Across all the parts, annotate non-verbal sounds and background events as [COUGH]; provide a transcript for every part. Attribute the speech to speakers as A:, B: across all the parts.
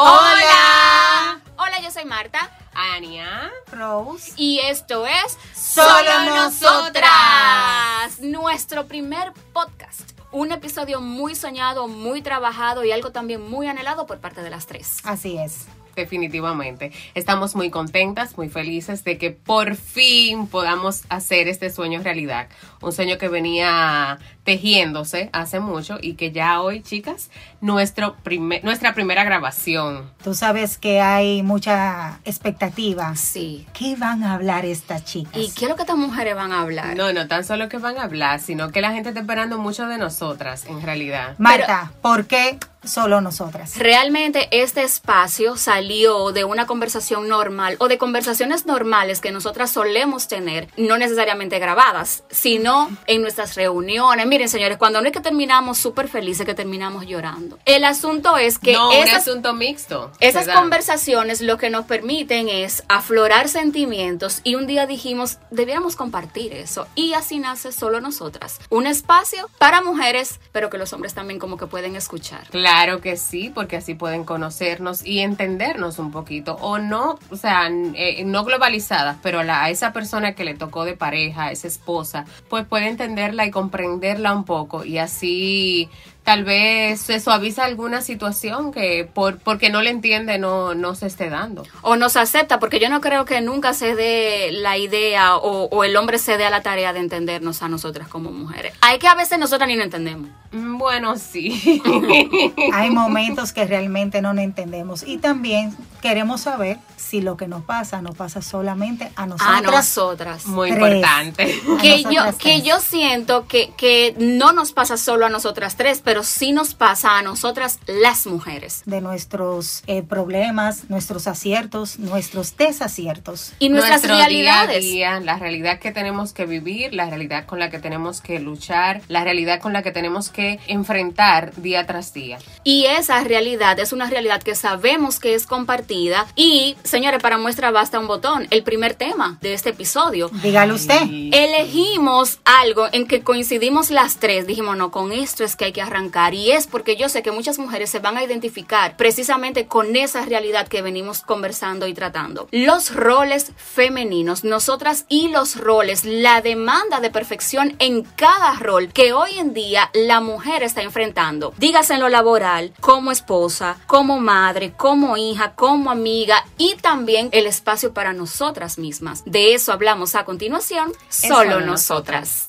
A: Hola. Hola, yo soy Marta.
B: Ania.
C: Rose.
A: Y esto es
C: Solo Nosotras.
A: Nuestro primer podcast. Un episodio muy soñado, muy trabajado y algo también muy anhelado por parte de las tres.
C: Así es.
B: Definitivamente. Estamos muy contentas, muy felices de que por fin podamos hacer este sueño realidad. Un sueño que venía tejiéndose hace mucho y que ya hoy, chicas, nuestro primer, nuestra primera grabación.
C: Tú sabes que hay mucha expectativa.
A: Sí.
C: ¿Qué van a hablar estas chicas?
A: ¿Y qué es lo que estas mujeres van a hablar?
B: No, no tan solo que van a hablar, sino que la gente está esperando mucho de nosotras, en realidad.
C: Marta, ¿por qué solo nosotras?
A: Realmente este espacio salió de una conversación normal o de conversaciones normales que nosotras solemos tener, no necesariamente grabadas, sino en nuestras reuniones. Miren, señores, cuando no es que terminamos súper felices, que terminamos llorando. El asunto es que
B: no, un
A: esas,
B: asunto mixto.
A: esas conversaciones lo que nos permiten es aflorar sentimientos y un día dijimos, debiéramos compartir eso. Y así nace solo nosotras. Un espacio para mujeres, pero que los hombres también como que pueden escuchar.
B: Claro que sí, porque así pueden conocernos y entendernos un poquito. O no, o sea, eh, no globalizadas, pero la, a esa persona que le tocó de pareja, a esa esposa, pues puede entenderla y comprenderla un poco. Y así tal vez se suaviza alguna situación que por porque no le entiende no, no se esté dando.
A: o nos acepta, porque yo no creo que nunca se dé la idea o, o el hombre se dé a la tarea de entendernos a nosotras como mujeres. Hay que a veces nosotras ni lo entendemos.
B: Mm, Bueno, sí. [LAUGHS] [LAUGHS]
C: Hay momentos que realmente no nos entendemos y también queremos saber si lo que nos pasa nos pasa solamente a
A: A
C: nosotras.
A: nosotras.
B: Muy
C: Tres.
B: importante.
A: Que yo,
C: nosotras
A: que yo siento que, que no nos pasa solo a nosotras tres, pero sí nos pasa a nosotras las mujeres.
C: de nuestros eh, problemas, nuestros aciertos, nuestros desaciertos.
A: Y nuestras
B: Nuestro
A: realidades.
B: Día a día, la realidad que tenemos que vivir, la realidad con la que tenemos que luchar, la realidad con la que tenemos que enfrentar día tras día.
A: Y esa realidad es una realidad que sabemos que es compartida. Y, señores, para muestra basta un botón. El primer tema de este episodio.
C: Dígale usted.
A: Elegimos algo en que coincidimos las tres. Dijimos, no, con esto es que hay que arrancar. Y es porque yo sé que muchas mujeres se van a identificar precisamente con esa realidad que venimos conversando y tratando. Los roles femeninos, nosotras y los roles, la demanda de perfección en cada rol que hoy en día la mujer está enfrentando. Dígase en lo laboral, como esposa, como madre, como hija, como amiga y también el espacio para nosotras mismas. De eso hablamos a continuación, solo
B: solo
A: nosotras.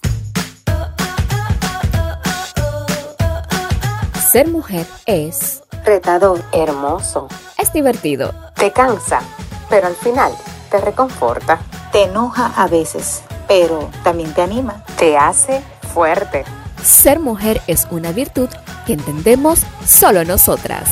D: Ser mujer es,
E: retador, hermoso,
D: es divertido,
E: te cansa, pero al final te reconforta,
C: Te enoja a veces, pero también te anima.
E: te hace fuerte.
D: ser mujer es una virtud que entendemos solo nosotras.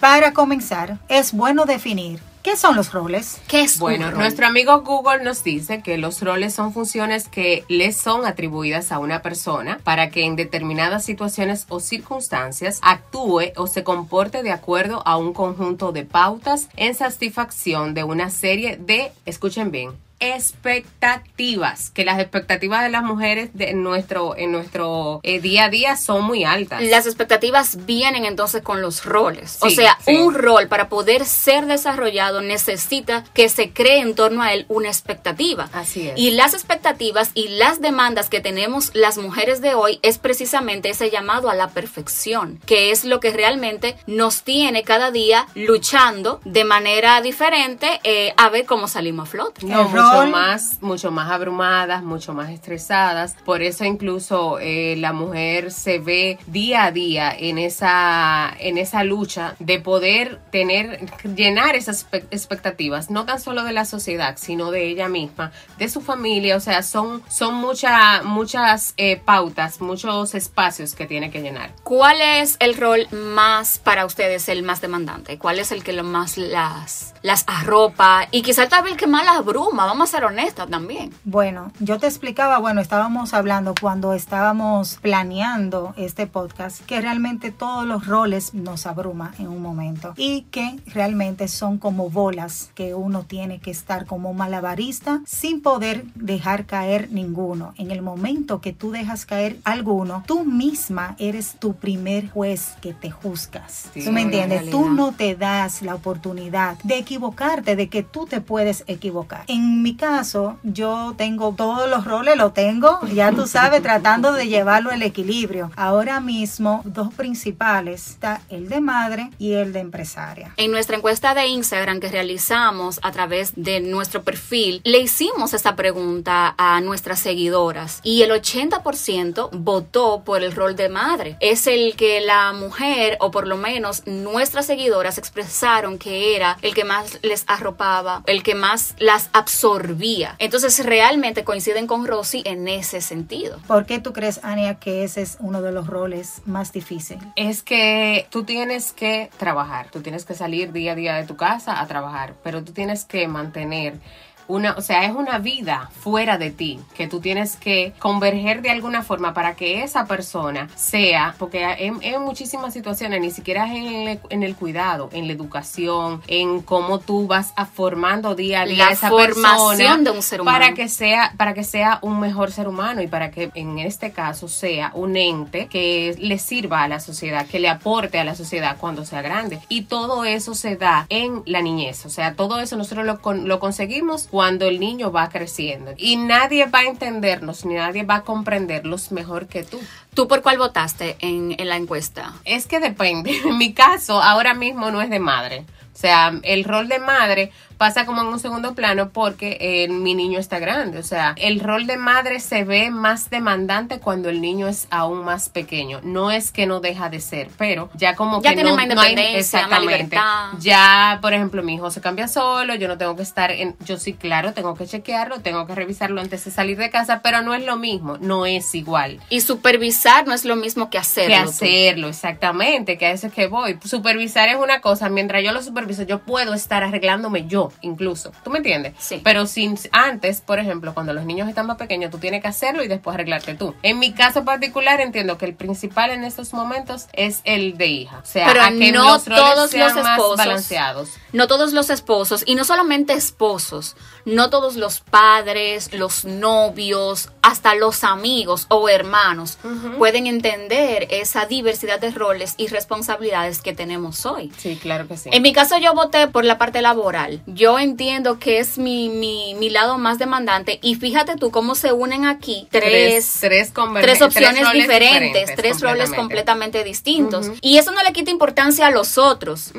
C: Para comenzar, es bueno definir qué son los roles.
A: ¿Qué es un
B: Bueno,
A: rol?
B: nuestro amigo Google nos dice que los roles son funciones que le son atribuidas a una persona para que en determinadas situaciones o circunstancias actúe o se comporte de acuerdo a un conjunto de pautas en satisfacción de una serie de, escuchen bien, expectativas, que las expectativas de las mujeres de nuestro en nuestro eh, día a día son muy altas.
A: Las expectativas vienen entonces con los roles. o sea,
B: sí.
A: un rol para poder ser desarrollado necesita que se cree en torno a él una expectativa.
B: Así es.
A: Y las expectativas y las demandas que tenemos las mujeres de hoy es precisamente ese llamado a la perfección, que es lo que realmente nos tiene cada día luchando de manera diferente eh, a ver cómo salimos a flote.
B: No, mucho más, mucho más abrumadas, mucho más estresadas. Por eso incluso eh, la mujer se ve día a día en esa, en esa lucha de poder tener, llenar esas expectativas, no tan solo de la sociedad, sino de ella misma, de su familia. O sea, son, son mucha- muchas eh, pautas, muchos espacios que tiene que llenar.
A: ¿Cuál es el rol más para ustedes el más demandante? ¿Cuál es el que lo más las, las arropa? Y quizá tal vez el que más las abruma, vamos a ser honestas también.
C: Bueno, yo te explicaba, bueno, estábamos hablando cuando estábamos planeando este podcast, que realmente todos los roles nos abruma en un momento y que realmente son como bolas que uno tiene que estar como malabarista sin poder dejar caer ninguno. En el momento que tú dejas caer alguno, tú misma eres tu primer juez que te juzgas.
B: Sí,
C: ¿Tú me
B: en
C: entiendes? Tú no te das la oportunidad de equivocarte, de que tú te puedes equivocar. En mi caso, yo tengo todos los roles, lo tengo, ya tú sabes, tratando de llevarlo al equilibrio. Ahora mismo, dos principales, está el de madre y el de empresaria.
A: En nuestra encuesta de Instagram que realizamos a través de nuestro perfil, le hicimos esta pregunta a nuestras seguidoras y el 80% votó por el rol de madre. Es el que la mujer, o por lo menos nuestras seguidoras, expresaron que era el que más les arropaba, el que más las absorbía. Entonces realmente coinciden con Rosy en ese sentido.
C: ¿Por qué tú crees, Ania, que ese es uno de los roles más difíciles?
B: Es que tú tienes que trabajar, tú tienes que salir día a día de tu casa a trabajar, pero tú tienes que mantener una, o sea, es una vida fuera de ti que tú tienes que converger de alguna forma para que esa persona sea, porque en, en muchísimas situaciones, ni siquiera es en el, en el cuidado, en la educación, en cómo tú vas a formando día a día
A: La
B: esa
A: formación
B: persona
A: de un ser humano.
B: para que sea para que sea un mejor ser humano y para que en este caso sea un ente que le sirva a la sociedad, que le aporte a la sociedad cuando sea grande. Y todo eso se da en la niñez, o sea, todo eso nosotros lo, lo conseguimos cuando el niño va creciendo. Y nadie va a entendernos, ni nadie va a comprenderlos mejor que tú.
A: ¿Tú por cuál votaste en, en la encuesta?
B: Es que depende. [LAUGHS] En mi caso, ahora mismo no es de madre. O sea, el rol de madre pasa como en un segundo plano porque eh, mi niño está grande. O sea, el rol de madre se ve más demandante cuando el niño es aún más pequeño. No es que no deja de ser, pero ya como
A: Ya
B: que
A: tiene
B: no,
A: más
B: no hay
A: más
B: exactamente. Ya, por ejemplo, mi hijo se cambia solo, yo no tengo que estar en, yo sí, claro, tengo que chequearlo, tengo que revisarlo antes de salir de casa, pero no es lo mismo, no es igual
A: Y supervisar no es lo mismo que hacerlo.
B: que
A: tú.
B: hacerlo, exactamente, que a eso es que voy. Supervisar es una cosa, mientras yo lo superviso, yo puedo estar arreglándome yo, incluso. ¿Tú me entiendes?
A: Sí.
B: Pero sin antes, por ejemplo, cuando los niños están más pequeños, tú tienes que hacerlo y después arreglarte tú. En mi caso particular, entiendo que el principal en estos momentos es el de hija. O sea,
A: Pero
B: a que
A: no
B: los
A: todos
B: sean
A: los
B: más
A: esposos.
B: balanceados.
A: No todos los esposos, y no solamente esposos, no todos los padres, los novios, hasta los amigos o hermanos pueden entender esa diversidad de roles y responsabilidades que tenemos hoy.
B: Sí, claro que sí.
A: En mi caso yo voté por la parte laboral. Yo entiendo que es mi, mi, mi lado más demandante y fíjate tú cómo se unen aquí tres,
B: tres,
A: tres opciones diferentes, tres roles
B: completamente.
A: distintos. Y eso no le quita importancia a los otros.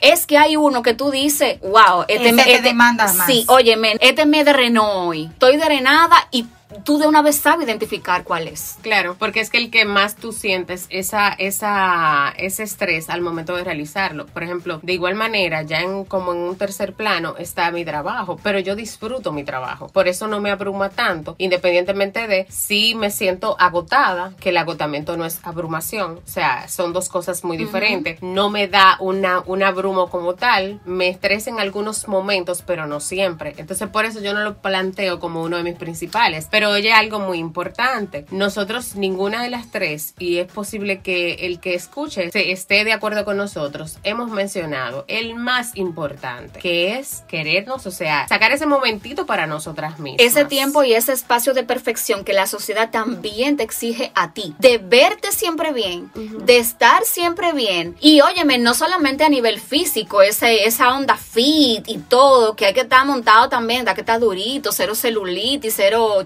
A: Es que hay uno que tú dices, wow, este
C: Ese
A: me
C: te demanda más.
A: Sí, oye, men, este me drenó hoy. Estoy drenada y tú de una vez sabes identificar cuál es.
B: Claro, porque es que el que más tú sientes esa, esa, ese estrés al momento de realizarlo. Por ejemplo, de igual manera, ya en como en un tercer plano está mi trabajo, pero yo disfruto mi trabajo. Por eso no me abruma tanto, independientemente de si me siento agotada, que el agotamiento no es abrumación. O sea, son dos cosas muy diferentes. No me da una, un abrumo como tal, me estresa en algunos momentos, pero no siempre. Entonces, por eso yo no lo planteo como uno de mis principales. Pero oye, algo muy importante. Nosotros, ninguna de las tres, y es posible que el que escuche se esté de acuerdo con nosotros, hemos mencionado el más importante, que es querernos, o sea, sacar ese momentito para nosotras mismas.
A: Ese tiempo y ese espacio de perfección que la sociedad también te exige a ti. De verte siempre bien, de estar siempre bien. Y óyeme, no solamente a nivel físico, ese, esa onda fit y todo, que hay que estar montado también, da que estar durito, cero celulitis, cero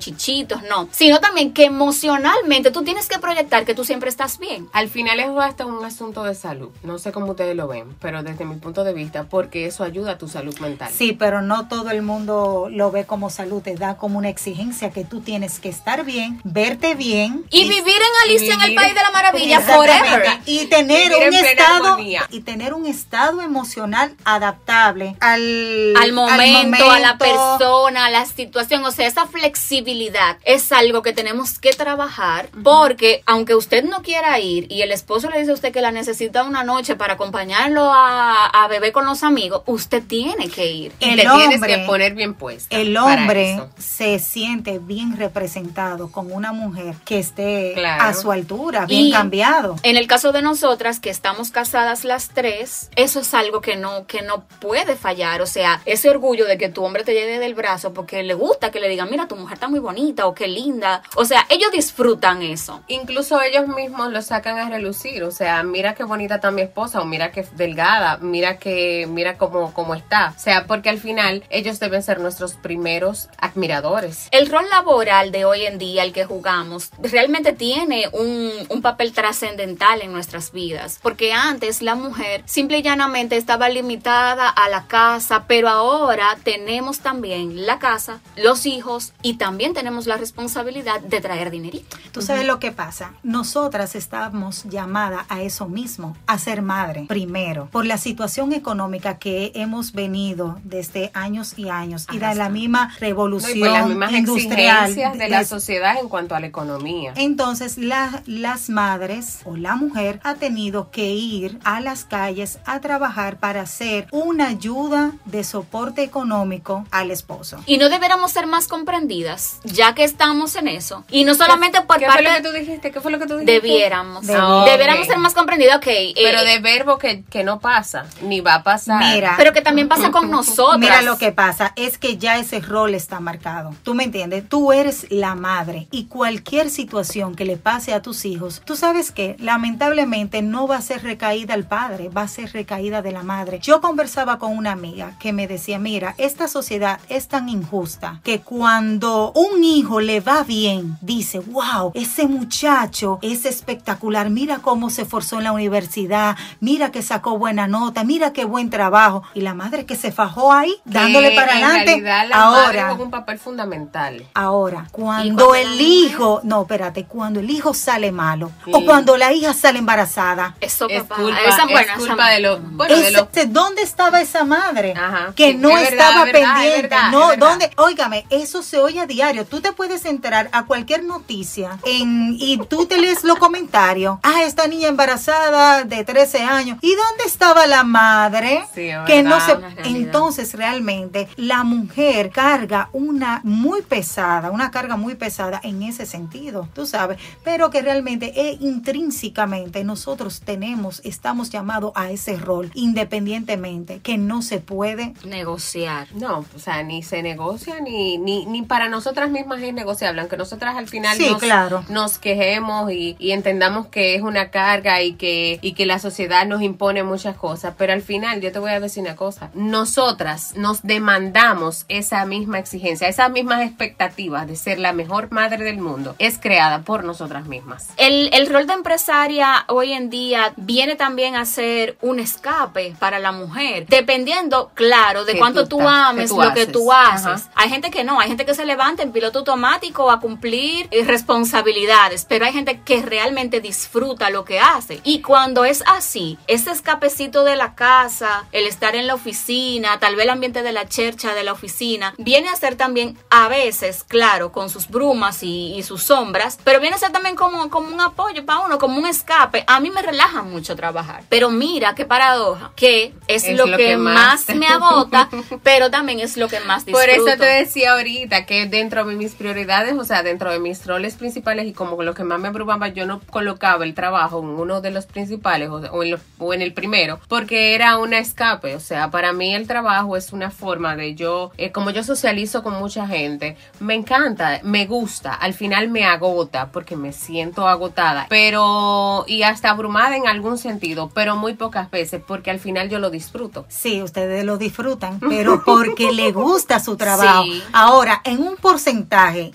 A: no. Sino también que emocionalmente tú tienes que proyectar que tú siempre estás bien.
B: Al final es hasta un asunto de salud. No sé cómo ustedes lo ven, pero desde mi punto de vista, porque eso ayuda a tu salud mental.
C: Sí, pero no todo el mundo lo ve como salud, te da como una exigencia que tú tienes que estar bien, verte bien
A: Y, vivir en Alicia en el País de la Maravilla forever.
C: y tener un estado
B: armonía.
C: y tener un estado emocional adaptable al,
A: al momento, a la persona, a la situación, o sea, esa flexibilidad es algo que tenemos que trabajar porque aunque usted no quiera ir y el esposo le dice a usted que la necesita una noche para acompañarlo a, a beber con los amigos, usted tiene que ir.
B: Y
C: El
B: tienes
C: hombre-
B: que poner bien puesta.
C: El hombre se siente bien representado con una mujer que esté
B: Claro.
C: a su altura, bien
A: Y-
C: cambiado.
A: En el caso de nosotras que estamos casadas las tres, eso es algo que no que no puede fallar, o sea, ese orgullo de que tu hombre te lleve del brazo porque le gusta que le digan, "Mira, tu mujer está muy bonita" o "Qué linda." O sea, ellos disfrutan eso.
B: Incluso ellos mismos lo sacan a relucir, o sea, mira qué bonita está mi esposa, o mira qué delgada, mira que, mira cómo, cómo está. O sea, porque al final ellos deben ser nuestros primeros admiradores.
A: El rol laboral de hoy en día, el que jugamos, realmente tiene un, un papel trascendental en nuestras vidas. Porque antes la mujer simple y llanamente estaba limitada a la casa, pero ahora tenemos también la casa, los hijos y también tenemos la responsabilidad de traer dinerito.
C: Tú sabes lo que pasa. Nosotras estamos llamadas a eso mismo, a ser madre, primero, por la situación económica que hemos venido desde años y años y de la misma
B: No,
C: revolución
B: y por las mismas
C: industrial.
B: exigencias de la sociedad en cuanto a la economía.
C: entonces la- las madres o la mujer ha tenido que ir a las calles a trabajar para hacer una ayuda de soporte económico al esposo.
A: Y no deberíamos ser más comprendidas, ya que estamos en eso. Y no solamente por
B: ¿Qué
A: parte
B: fue lo que tú dijiste? ¿Qué fue lo que tú dijiste?
A: debiéramos.
C: Debiéramos.
A: Deberíamos ser más comprendidas, ok. eh,
B: Pero de verbo que, que no pasa, ni va a pasar.
C: Mira,
A: pero que también pasa con nosotras.
C: Mira lo que pasa, es que ya ese rol está marcado. ¿Tú me entiendes? Tú eres la madre y cualquier situación que le pase a tus hijos, tú sabes que lamentablemente no va a ser recaída al padre, va a ser recaída de la madre. Yo conversaba con una amiga que me decía, mira, esta sociedad es tan injusta que cuando un hijo le va bien, dice, wow, ese muchacho es espectacular, mira cómo se esforzó en la universidad, mira que sacó buena nota, mira qué buen trabajo. Y la madre que se fajó ahí,
B: Que
C: dándole para
B: en
C: adelante.
B: realidad la madre
C: Ahora,
B: un papel fundamental.
C: ahora, cuando,
A: cuando
C: el hijo, no, espérate, cuando el hijo sale malo
B: Sí.
C: o cuando la hija sale embarazada,
A: Eso,
B: Es
A: papá.
B: culpa,
A: esa,
B: es culpa
A: esa-
B: de los... Bueno, de
C: Ese-
B: los
C: ¿Dónde estaba esa madre?
B: Ajá.
C: Que
B: Sí,
C: no
B: es verdad,
C: estaba
B: es verdad, es
C: pendiente.
B: verdad,
C: no,
B: es.
C: ¿dónde? Óigame, eso se oye a diario. Tú te puedes enterar a cualquier noticia en, y tú te lees los comentarios. Ah, esta niña embarazada de 13 años. ¿Y dónde estaba la madre?
B: Sí,
C: que no
B: verdad.
C: se.
A: Una realidad.
C: Entonces, realmente, la mujer carga una muy pesada, una carga muy pesada en ese sentido, tú sabes. Pero que realmente, eh, intrínsecamente, nosotros tenemos, estamos llamados a ese rol, independientemente, que no se puede
A: negociar.
B: No, o sea, ni se negocia, ni, ni, ni para nosotras mismas es negociable, aunque nosotras al final
C: Sí,
B: nos,
C: claro.
B: nos quejemos y, y entendamos que es una carga y que, y que la sociedad nos impone muchas cosas, pero al final yo te voy a decir una cosa, nosotras nos demandamos esa misma exigencia, esas mismas expectativas de ser la mejor madre del mundo, es creada por nosotras mismas.
A: El, el rol de empresaria hoy en día viene también a ser un escape para la mujer, dependiendo, claro, de
B: Que
A: cuánto
B: tú
A: tú, ames
B: que tú
A: lo que tú haces.
B: Ajá.
A: Hay gente que no, hay gente que se levanta en piloto automático a cumplir eh, responsabilidades, pero hay gente que realmente disfruta lo que hace. Y cuando es así, ese escapecito de la casa, el estar en la oficina, tal vez el ambiente de la chercha de la oficina, viene a ser también a veces, claro, con sus brumas y, y sus sombras, pero viene a ser también como, como un apoyo para uno, como un escape. A mí me relaja mucho trabajar. Pero mira qué paradoja, que es,
B: Es
A: lo,
B: lo
A: que,
B: que
A: más
B: más-
A: me agota, [LAUGHS] pero también es lo que más disfruto.
B: Por eso te decía ahorita que dentro de mis prioridades, o sea, dentro de mis roles principales y como lo que más me abrumaba, yo no colocaba el trabajo en uno de los principales o, o en, los- o en el primero, porque era una escape. O sea, para mí el trabajo es una forma de yo, eh, como yo socializo con mucha gente, me encanta, me gusta, al final me agota porque me siento agotada, pero y hasta abrumada en algún sentido, pero muy pocas veces porque al final yo lo disfruto.
C: Sí, ustedes lo disfrutan, [LAUGHS] pero porque le gusta su trabajo.
A: Sí.
C: Ahora, en un porcentaje,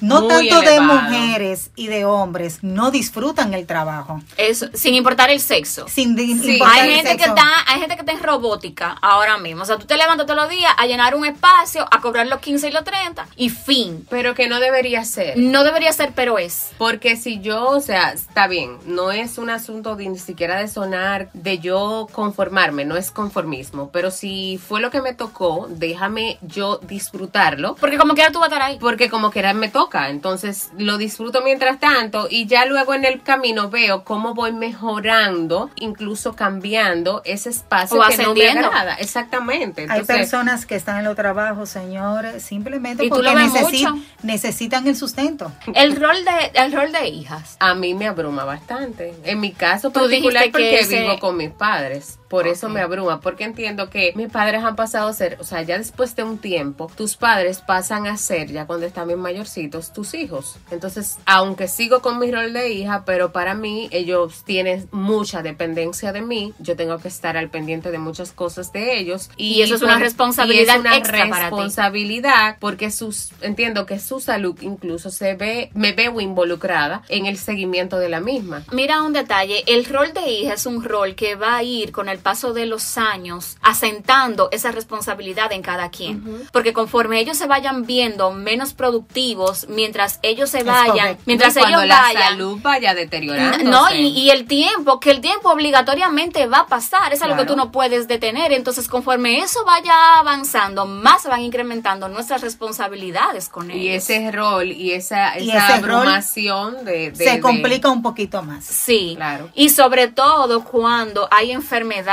C: no
B: Muy
C: tanto de mujeres y de hombres, no disfrutan el trabajo.
A: Eso, sin importar el sexo.
C: Sin di-
B: Sí.
C: importar
A: Hay
C: el
A: gente que
C: sexo.
A: está, hay gente que convierte en robótica ahora mismo. O sea, tú te levantas todos los días a llenar un espacio, a cobrar los 15 y los 30 y fin.
B: Pero que no debería ser.
A: No debería ser, pero es.
B: Porque si yo, o sea, está bien, no es un asunto de ni siquiera de sonar, de yo conformarme, no es conformismo, pero si fue lo que me tocó, déjame yo disfrutarlo.
A: Porque como quiera tú vas a estar ahí.
B: Porque como quiera me toca, entonces lo disfruto mientras tanto y ya luego en el camino veo cómo voy mejorando, incluso cambiando ese espacio
A: O
B: que no me
A: ascendiendo.
B: agrada. Exactamente.
C: Hay personas que están en los trabajos, señores, simplemente
A: Y tú
C: porque
A: mucho.
C: necesitan el sustento.
A: El rol de, el rol de hijas.
B: A mí me abruma bastante. En mi caso
A: Tú
B: particular
A: dijiste que
B: porque
A: ese-
B: vivo con mis padres. Por eso me abruma, porque entiendo que mis padres han pasado a ser, o sea, ya después de un tiempo, tus padres pasan a ser, ya cuando están bien mayorcitos, tus hijos. Entonces, aunque sigo con mi rol de hija, pero para mí ellos tienen mucha dependencia de mí, yo tengo que estar al pendiente de muchas cosas de ellos.
A: Y eso es una responsabilidad
B: es una
A: extra para ti.
B: responsabilidad porque sus, entiendo que su salud incluso se ve, me veo involucrada en el seguimiento de la misma.
A: Mira un detalle, el rol de hija es un rol que va a ir con el paso de los años asentando esa responsabilidad en cada quien. Porque conforme ellos se vayan viendo menos productivos, mientras ellos se vayan, mientras
B: Y
A: ellos
B: la
A: vayan,
B: salud vaya deteriorándose.
A: No, y, y el tiempo, que el tiempo obligatoriamente va a pasar, es algo que tú no puedes detener. Entonces, conforme eso vaya avanzando, más se van incrementando nuestras responsabilidades con ellos.
B: Y ese rol y esa,
C: Y
B: esa abrumación de, de-
C: Se
B: de-
C: complica un poquito más.
A: Sí,
B: Claro.
A: y sobre todo cuando hay enfermedades,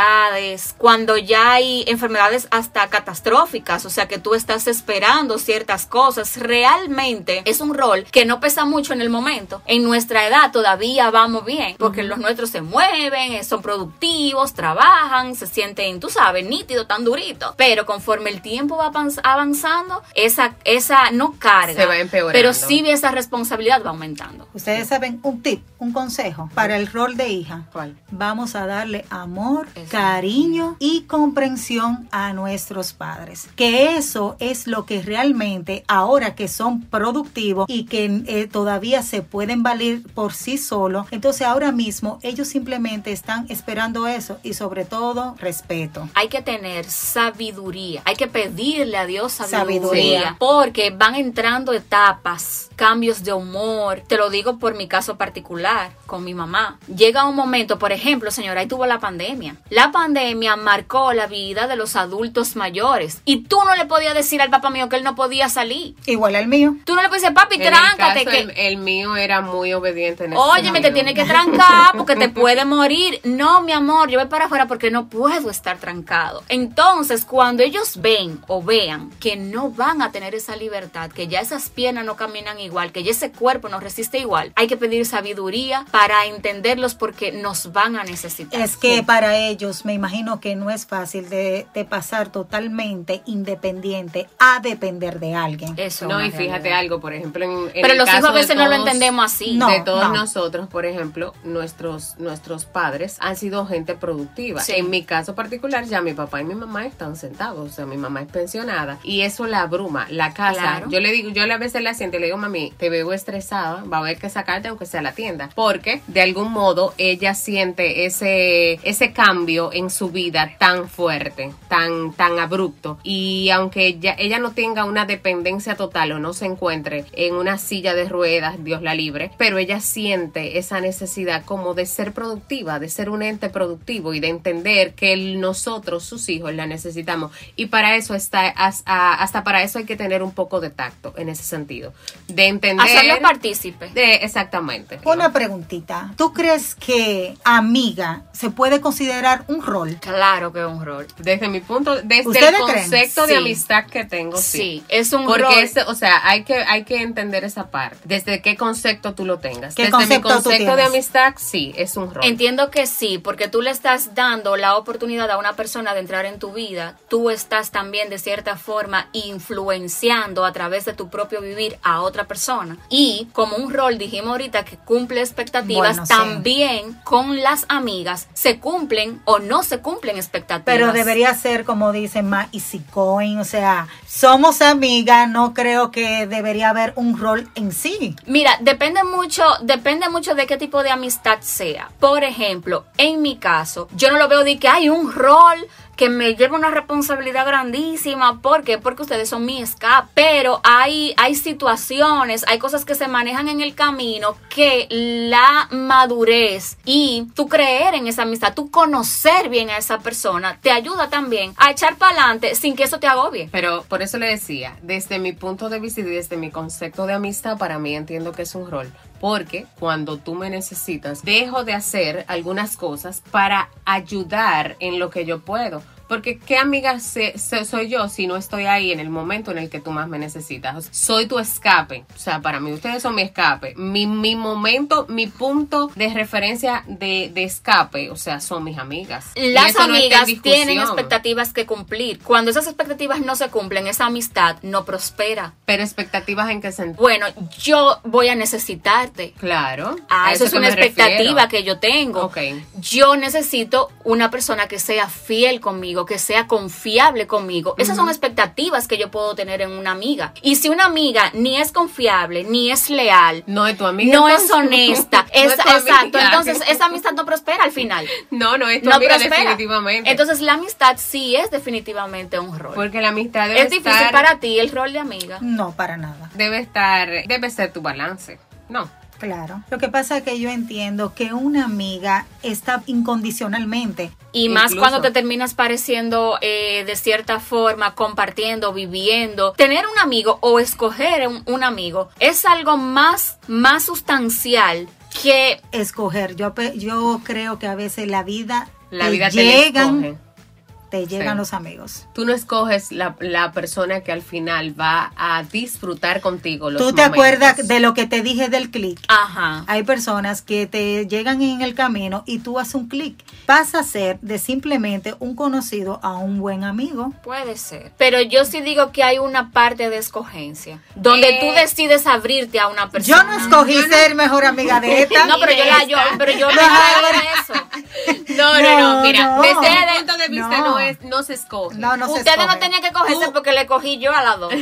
A: cuando ya hay enfermedades hasta catastróficas, o sea que tú estás esperando ciertas cosas, realmente es un rol que no pesa mucho en el momento. En nuestra edad todavía vamos bien, porque los nuestros se mueven, eh, son productivos, trabajan, se sienten, tú sabes, nítido, tan durito. Pero conforme el tiempo va avanz- avanzando, esa, esa no carga,
B: Se va empeorando.
A: pero sí esa responsabilidad va aumentando.
C: Ustedes saben un tip, un consejo para el rol de hija.
B: ¿Cuál?
C: Vamos a darle amor,
A: Eso.
C: cariño y comprensión a nuestros padres. Que eso es lo que realmente ahora que son productivos y que eh, todavía se pueden valer por sí solos, entonces ahora mismo ellos simplemente están esperando eso y sobre todo respeto.
A: hay que tener sabiduría, hay que pedirle a Dios sabiduría,
C: Sabiduría.
A: porque van entrando etapas, cambios de humor. Te lo digo por mi caso particular con mi mamá. Llega un momento, por ejemplo, señora, ahí tuvo la pandemia. La pandemia marcó la vida de los adultos mayores y tú no le podías decir al papá mío que él no podía salir.
C: Igual al mío.
A: Tú no le puedes decir, papi,
B: En el
A: tráncate.
B: caso,
A: que...
B: el, el mío era muy obediente en ese
A: Óyeme, te tiene que trancar porque te [LAUGHS] puede morir. No, mi amor, yo voy para afuera porque no puedo estar trancado. Entonces, cuando ellos ven o vean que no van a tener esa libertad, que ya esas piernas no caminan igual, que ya ese cuerpo no resiste igual, hay que pedir sabiduría para entenderlos porque nos van a necesitar.
C: Es que para ellos me imagino que no es fácil de, de pasar totalmente independiente a depender de alguien.
A: Eso.
B: No, y fíjate
A: realidad.
B: algo, por ejemplo, en, en
A: Pero
B: el
A: los hijos a veces no lo entendemos así.
C: No.
B: de todos
C: no.
B: nosotros, por ejemplo, nuestros nuestros padres han sido gente productiva.
A: Sí.
B: En mi caso particular, ya mi papá y mi mamá están sentados, o sea, mi mamá es pensionada y eso la abruma, la casa.
A: Claro.
B: Yo le digo, yo a veces la siento y le digo, mami, te veo estresada, va a haber que sacarte aunque sea a la tienda, porque de algún modo ella siente ese ese cambio en su vida tan fuerte, tan tan abrupto y aunque ella, ella no tenga una dependencia total o no se encuentre en una silla de ruedas, Dios la libre, pero ella siente esa necesidad como de ser productiva, de ser un ente productivo y de entender que nosotros, sus hijos, la necesitamos. Y para eso está, hasta para eso hay que tener un poco de tacto en ese sentido, entender...
A: Hacerlo partícipe.
B: de, exactamente.
C: Una preguntita. ¿Tú crees que amiga se puede considerar un rol?
A: Claro que es un rol.
B: Desde mi punto, desde el concepto de
A: Sí.
B: amistad que tengo, sí.
A: Sí, es un
B: Porque
A: rol.
B: ese- o sea, hay que, hay que entender esa parte. Desde qué concepto tú lo tengas.
C: ¿Qué
B: Desde
C: concepto
B: mi
C: tú
B: concepto de amistad, sí, es un rol.
A: Entiendo que sí, porque tú le estás dando la oportunidad a una persona de entrar en tu vida. Tú estás también de cierta forma influenciando a través de tu propio vivir a otra persona. Y como un rol, dijimos ahorita que cumple expectativas,
C: Bueno, sí.
A: también con las amigas se cumplen o no se cumplen expectativas.
C: Pero debería ser, como dicen, más easygoing. O sea, somos amigas, no creo que debería haber un rol en sí.
A: Mira, depende mucho, depende mucho de qué tipo de amistad sea. Por ejemplo, en mi caso, yo no lo veo de que hay un rol que me lleva una responsabilidad grandísima. ¿Por qué? Porque ustedes son mi escape. Pero hay, hay situaciones, hay cosas que se manejan en el camino que la madurez y tu creer en esa amistad, tu conocer bien a esa persona, te ayuda también a echar para adelante sin que eso te agobie.
B: Pero por eso le decía, desde mi punto de vista y desde mi concepto de amistad, para mí entiendo que es un rol. Porque cuando tú me necesitas, dejo de hacer algunas cosas para ayudar en lo que yo puedo. Porque qué amiga se- se- soy yo si no estoy ahí en el momento en el que tú más me necesitas. O sea, soy tu escape. O sea, para mí ustedes son mi escape. Mi, mi momento, mi punto de referencia de, de escape, o sea, son mis amigas.
A: Las
B: no
A: amigas tienen expectativas que cumplir. Cuando esas expectativas no se cumplen, esa amistad no prospera.
B: Pero expectativas en qué sentido.
A: Bueno, yo voy a necesitarte.
B: Claro.
A: Ah, eso es
B: que
A: una expectativa
B: refiero.
A: que yo tengo.
B: Ok.
A: Yo necesito una persona que sea fiel conmigo, que sea confiable conmigo. Esas son expectativas que yo puedo tener en una amiga. Y si una amiga ni es confiable, ni es leal,
B: No es tu amiga.
A: no es honesta, [LAUGHS]
B: No es
A: exacto,
B: amiga.
A: entonces esa amistad no prospera al final.
B: No, no es tu
A: No
B: amiga
A: prospera.
B: definitivamente.
A: Entonces la amistad sí es definitivamente un rol.
B: porque la amistad debe
A: es difícil
B: estar,
A: para ti el rol de amiga.
C: No, para nada.
B: debe estar, debe ser tu balance. No.
C: Claro. Lo que pasa es que yo entiendo que una amiga está incondicionalmente.
A: Y más
B: Incluso.
A: cuando te terminas pareciendo eh, de cierta forma, compartiendo, viviendo. Tener un amigo o escoger un, un amigo es algo más, más sustancial que
C: Escoger. Yo, yo creo que a veces la vida
B: La
C: te
B: vida
C: llegan. Te llegan
B: Sí.
C: los amigos.
B: Tú no escoges la, la persona que al final va a disfrutar contigo los
C: ¿Tú te
B: momentos.
C: acuerdas de lo que te dije del clic?
A: Ajá.
C: Hay personas que te llegan en el camino y tú haces un clic. Pasa a ser de simplemente un conocido a un buen amigo.
A: Puede ser. Pero yo sí digo que hay una parte de escogencia. Donde
B: Eh,
A: tú decides abrirte a una persona.
C: Yo no escogí ser mejor amiga de esta. [LAUGHS]
A: No, pero yo la yo, pero yo. [LAUGHS]
B: No, no, no,
C: No,
B: mira,
C: no.
B: desde mi punto de vista no,
C: No.
B: Es, no se escoge.
C: No, no se
A: Ustedes no
C: escoge.
A: tenían que cogerse porque le cogí yo a las dos.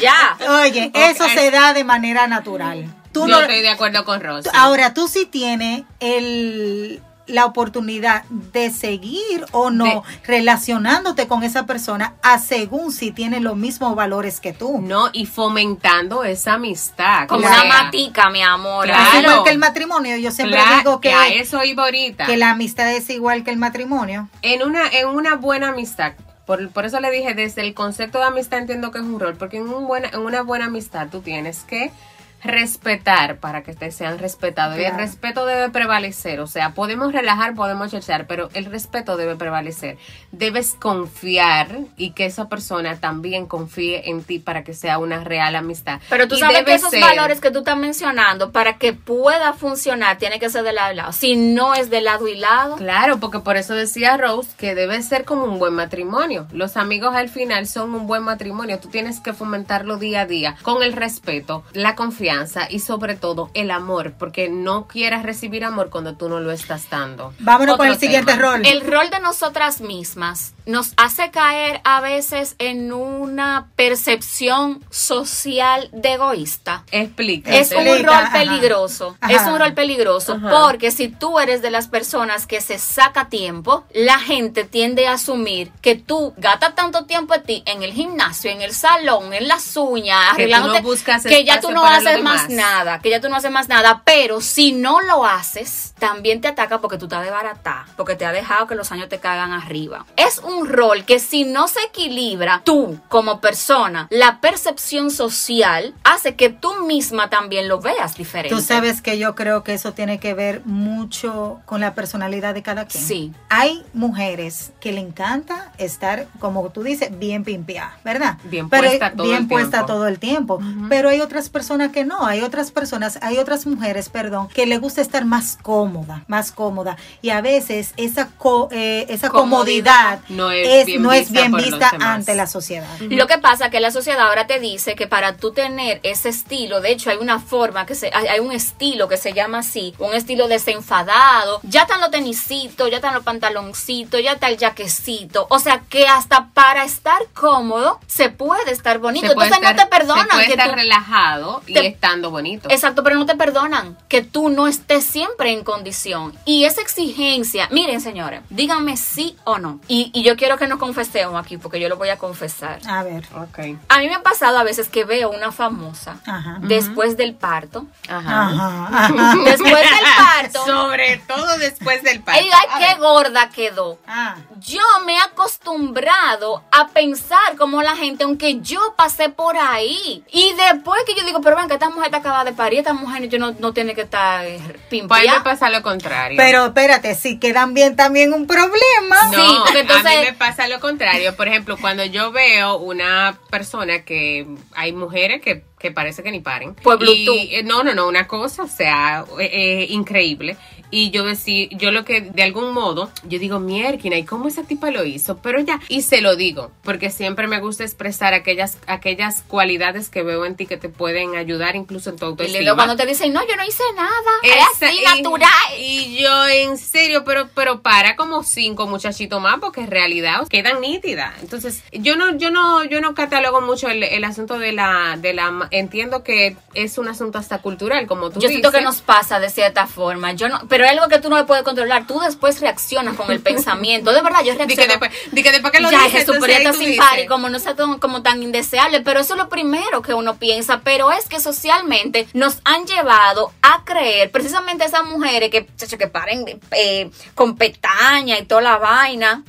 A: ya.
C: Oye, eso se da de manera natural. Tú
B: Yo
C: no-
B: estoy de acuerdo con Rosy.
C: Ahora, tú sí tienes el, la oportunidad de seguir o no
B: De-
C: relacionándote con esa persona a según si tiene los mismos valores que tú.
B: No, y fomentando esa amistad.
A: Como una matica, mi amor.
B: Claro.
C: Es igual que el matrimonio. Yo siempre
B: claro,
C: digo que,
B: a eso iba ahorita.
C: que la amistad es igual que el matrimonio.
B: En una, en una buena amistad, por, por eso le dije, desde el concepto de amistad entiendo que es un rol, porque en, un buena, en una buena amistad tú tienes que respetar para que te sean respetados y el respeto debe prevalecer, o sea, podemos relajar, podemos echar, pero el respeto debe prevalecer. Debes confiar y que esa persona también confíe en ti para que sea una real amistad.
A: Pero tú
B: Y
A: sabes que esos
B: ser-
A: valores que tú estás mencionando, para que pueda funcionar, tiene que ser de lado y lado. Si no es de lado y lado,
B: Claro, porque por eso decía Rose que debe ser como un buen matrimonio. Los amigos al final son un buen matrimonio. Tú tienes que fomentarlo día a día con el respeto, la confianza y sobre todo el amor, porque no quieras recibir amor cuando tú no lo estás dando.
C: Vámonos con
B: Otro
C: el siguiente rol.
A: el rol de nosotras mismas nos hace caer a veces en una percepción social de egoísta.
B: Explica.
A: Es un
C: Explica,
A: rol
C: ajá.
A: peligroso,
C: Ajá.
A: es un rol peligroso
B: Ajá.
A: porque si tú eres de las personas que se saca tiempo, la gente tiende a asumir que tú gastas tanto tiempo en ti en el gimnasio, en el salón, en las uñas,
B: Que tú
A: arreglándote,
B: no buscas
A: que ya tú no haces más nada, que ya tú no haces más nada, pero si no lo haces, también te ataca porque tú estás de barata, porque te ha dejado que los años te cagan arriba. Es un rol que si no se equilibra tú como persona, la percepción social hace que tú misma también lo veas diferente.
C: Tú sabes que yo creo que eso tiene que ver mucho con la personalidad de cada quien.
A: Sí.
C: Hay mujeres que le encanta estar, como tú dices, bien pimpeada, ¿verdad?
B: Bien
C: Pero-
B: puesta todo
C: bien
B: el
C: puesta
B: tiempo.
C: todo el tiempo. Pero hay otras personas que no, hay otras personas, hay otras mujeres, perdón, que le gusta estar más cómoda, más cómoda. Y a veces esa co- eh, esa comodidad,
B: Comodidad no es
C: es,
B: bien
C: no es
B: vista
C: bien
B: por los
C: vista ante la sociedad.
A: Lo que pasa es que la sociedad ahora te dice que para tú tener ese estilo, de hecho hay una forma que se, hay, hay un estilo que se llama así, un estilo desenfadado, ya están los tenisitos, ya están los pantaloncitos, ya está el jaquecito, o sea que hasta para estar cómodo se puede estar bonito,
B: puede
A: entonces no te perdonan
B: se puede
A: que
B: estar
A: tú-
B: relajado y
A: te-
B: estando bonito.
A: Exacto, pero no te perdonan que tú no estés siempre en condición. Y esa exigencia, miren señores, díganme sí o no. Y, y yo quiero que nos confesemos aquí, porque yo lo voy a confesar.
C: A ver.
B: Ok.
A: A mí me ha pasado a veces que veo una famosa
C: Ajá.
A: después del parto.
B: Ajá.
C: Ajá, ajá. [LAUGHS]
A: Después del parto.
B: Sobre todo después del parto.
A: Ey, ay, qué gorda quedó.
C: Ah,
A: Yo me he acostumbrado a pensar como la gente, aunque yo pasé por ahí. Y después que yo digo, pero ven que esta mujer está acabada de parir, esta mujer yo no, no tiene que estar eh,
B: Pues me
A: pimpeada.
B: Pasa lo contrario.
C: pero espérate, si quedan bien también un problema.
B: No,
A: Sí, porque entonces-
B: a mí me pasa lo contrario. Por ejemplo, cuando yo veo una persona que hay mujeres que, que parece que ni paren.
A: Pues
B: Y,
A: Bluetooth.
B: no, no, no, una cosa, o sea, eh, eh, increíble. Y yo decir, yo lo que de algún modo, yo digo, mierda, ¿y cómo esa tipa lo hizo? Pero ya, y se lo digo, porque siempre me gusta expresar aquellas, aquellas cualidades que veo en ti que te pueden ayudar incluso en tu
A: Y
B: autoestima.
A: luego cuando te dicen, no, yo no hice nada, es así,
B: y-
A: natural.
B: Y yo, en serio, pero, pero para como cinco muchachitos más, porque en realidad quedan nítidas. Entonces, yo no, yo no, yo no catalogo mucho el, el asunto de la, de la, entiendo que es un asunto hasta cultural, como tú
A: Yo siento que
B: dices.
A: nos pasa de cierta forma. Yo no, pero es algo que tú no puedes controlar. Tú después reaccionas con el [LAUGHS] pensamiento. De verdad, yo
B: Di que
A: reacciono.
B: después, di que después que lo
A: ya,
B: dices,
A: Jesús, pero sin par y
B: dices,
A: como no sea tan- como tan indeseable, pero eso es lo primero que uno piensa, pero es que socialmente nos han llevado a creer, precisamente esas mujeres que, chacho, que paren eh, con pestaña y toda la vaina,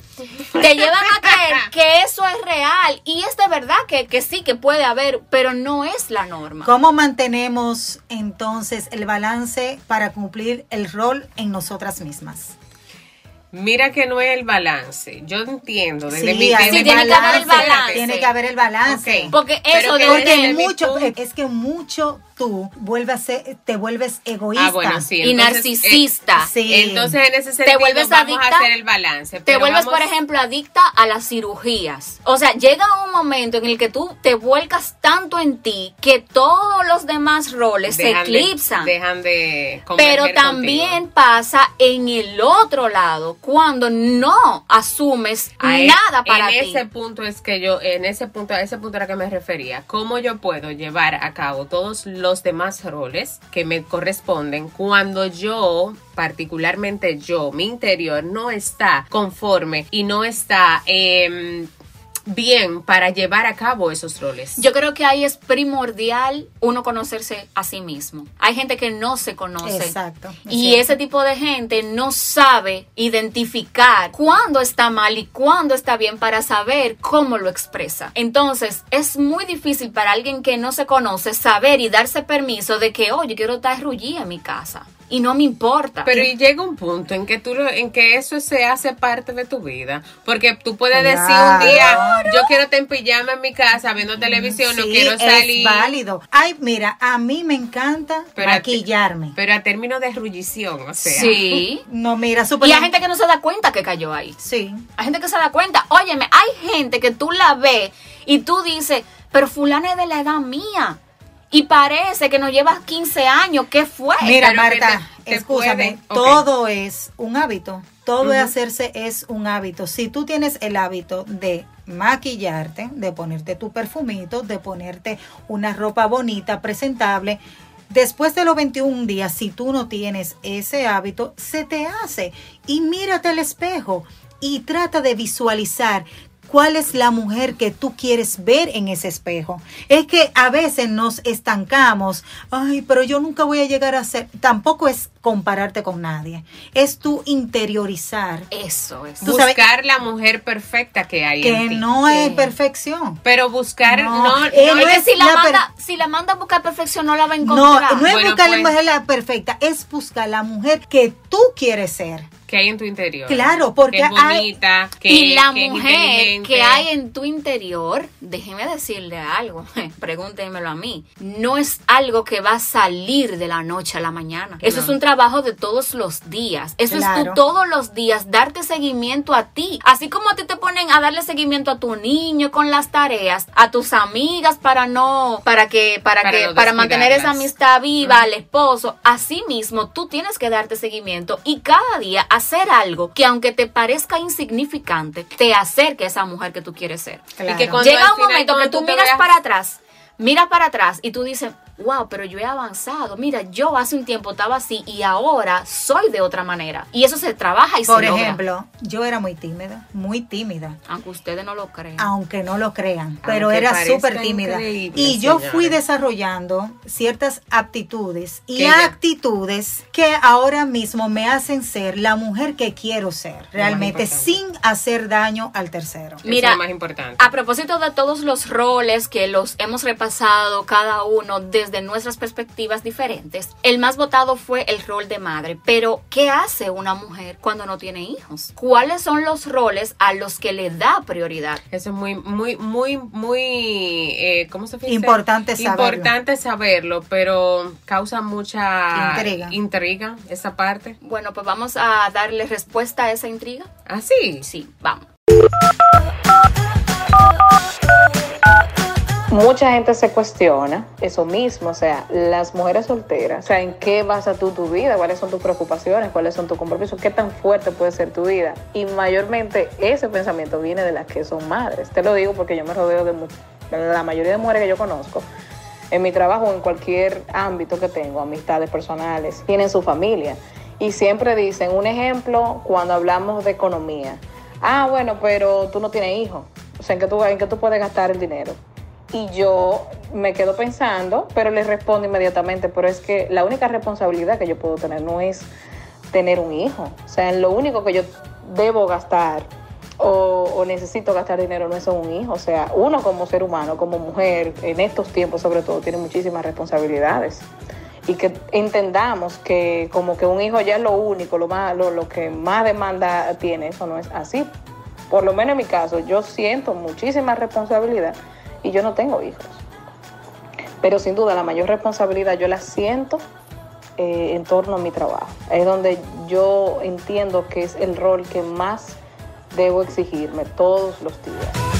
A: te llevan a creer que eso es real y es de verdad que, que sí, que puede haber, pero no es la norma.
C: ¿Cómo mantenemos entonces el balance para cumplir el rol en nosotras mismas?
B: Mira que no es el balance. Yo entiendo desde
C: Sí,
B: mi desde
A: Sí, tiene que haber el balance.
C: Tiene que haber el balance.
A: Porque
B: Pero
A: eso
B: que
A: de
C: Porque mucho, es que mucho tú vuelves a ser, te vuelves egoísta.
B: Ah, bueno, sí.
A: y narcisista.
B: eh,
C: Sí.
B: Entonces, en ese sentido,
A: vuelves
B: vamos
A: adicta,
B: a hacer el balance.
A: Te vuelves,
B: vamos-
A: por ejemplo, adicta a las cirugías. O sea, llega un momento en el que tú te vuelcas tanto en ti que todos los demás roles se
B: de-
A: eclipsan.
B: dejan de
A: Pero también
B: contigo.
A: pasa en el otro lado, cuando no asumes
B: A e-
A: nada para
B: en
A: ti.
B: ese punto es que yo en ese punto a ese punto era que me refería cómo yo puedo llevar a cabo todos los demás roles que me corresponden cuando yo particularmente yo mi interior no está conforme y no está em, bien para llevar a cabo esos roles
A: Yo creo que ahí es primordial uno conocerse a sí mismo. Hay gente que no se conoce.
C: Exacto,
A: Y
C: cierto.
A: ese tipo de gente no sabe identificar cuándo está mal y cuándo está bien para saber cómo lo expresa. Entonces, es muy difícil para alguien que no se conoce saber y darse permiso de que, oye, quiero estar rullida en mi casa. Y no me importa.
B: Pero y llega un punto en que tú lo- en que eso se hace parte de tu vida, porque tú puedes decir un día, yo quiero estar en pijama en mi casa viendo televisión, no quiero salir.
C: Es válido. Ay, mira, a mí me encanta
B: Pero a
C: maquillarme.
B: Pero a término de rullición, o sea.
A: sí. [LAUGHS]
C: No, mira, súper.
A: Y hay gente que no se da cuenta que cayó ahí.
C: Sí.
A: Hay gente que se da cuenta. Óyeme, hay gente que tú la ves y tú dices, pero fulana es de la edad mía. Y parece que nos llevas 15 años. ¿Qué fue?
C: Mira, Marta,
B: te- te
C: escúchame, todo es un hábito. Todo de hacerse es un hábito. Si tú tienes el hábito de maquillarte, de ponerte tu perfumito, de ponerte una ropa bonita, presentable, después de los 21 días, si tú no tienes ese hábito, se te hace. Y mírate al espejo y trata de visualizar cuál es la mujer que tú quieres ver en ese espejo. Es que a veces nos estancamos, ay, pero yo nunca voy a llegar a ser, tampoco es compararte con nadie, es tú interiorizar
A: Eso es.
C: Tú sabes-
B: buscar la mujer perfecta que hay en
C: que
B: ti.
C: no
A: Sí.
C: es perfección.
B: Pero buscar
C: No,
B: no, no
C: no
A: Es que
B: es-
A: si la, manda, si la manda a buscar perfección, no la va a
C: No,
A: encontrar.
C: no es
B: Bueno,
C: buscar la
B: pues-
C: mujer la perfecta, es buscar la mujer que tú quieres ser.
B: Que hay en tu interior.
C: Claro, porque
B: que es
C: hay-
B: bonita, que,
A: y la
B: que
A: mujer que hay en tu interior, déjeme decirle algo, [LAUGHS] pregúntemelo a mí, no es algo que va a salir de la noche a la mañana. Eso
B: No.
A: es un trabajo de todos los días. Eso es tú todos los días darte seguimiento a ti. Así como a ti te ponen a darle seguimiento a tu niño con las tareas, a tus amigas para no, para que, para,
B: Para
A: que,
B: no
A: para mantener esa amistad viva, al esposo. Así mismo, tú tienes que darte seguimiento y cada día hacer algo que aunque te parezca insignificante, te acerque a esa mujer que tú quieres ser.
C: Claro.
B: que cuando
A: Llega un momento que tú miras
B: veas-
A: para atrás, miras para atrás y tú dices, wow, pero yo he avanzado. Mira, yo hace un tiempo estaba así y ahora soy de otra manera. Y eso se trabaja y
C: Por
A: se logra.
C: ejemplo, yo era muy tímida, muy tímida.
A: Aunque ustedes no lo crean.
C: aunque no lo crean, pero
B: Aunque
C: era súper tímida. Y yo fui desarrollando ciertas aptitudes y
B: Que ya-
C: actitudes que ahora mismo me hacen ser la mujer que quiero ser, realmente sin hacer daño al tercero.
B: Eso
A: Mira,
B: es lo más importante.
A: A propósito de todos los roles que los hemos repasado cada uno desde nuestras perspectivas diferentes, el más votado fue el rol de madre. Pero, ¿qué hace una mujer cuando no tiene hijos? ¿Cuáles son los roles a los que le da prioridad?
B: Eso es muy, muy, muy, muy, eh, ¿cómo se dice?
C: Importante saberlo.
B: Importante saberlo, pero causa mucha
C: Intriga.
B: intriga esa parte.
A: Bueno, pues vamos a darle respuesta a esa intriga.
B: ¿Ah, sí?
A: Sí, vamos.
F: Mucha gente se cuestiona eso mismo, o sea, las mujeres solteras, o sea, ¿en qué basas tú tu vida? ¿Cuáles son tus preocupaciones? ¿Cuáles son tus compromisos? ¿Qué tan fuerte puede ser tu vida? Y mayormente ese pensamiento viene de las que son madres. Te lo digo porque yo me rodeo de la mayoría de mujeres que yo conozco, en mi trabajo en cualquier ámbito que tengo, amistades personales, tienen su familia. Y siempre dicen, un ejemplo, cuando hablamos de economía, ah, bueno, pero tú no tienes hijos, o sea, ¿en qué tú, en qué tú puedes gastar el dinero? Y yo me quedo pensando, pero le respondo inmediatamente, pero es que la única responsabilidad que yo puedo tener no es tener un hijo. O sea, lo único que yo debo gastar o, necesito gastar dinero no es un hijo. O sea, uno como ser humano, como mujer, en estos tiempos sobre todo, tiene muchísimas responsabilidades. Y que entendamos que como que un hijo ya es lo único, lo, más, lo, lo que más demanda tiene, eso no es así. Por lo menos en mi caso, yo siento muchísima responsabilidad y yo no tengo hijos. Pero sin duda la mayor responsabilidad yo la siento eh, en torno a mi trabajo. Es donde yo entiendo que es el rol que más debo exigirme todos los días.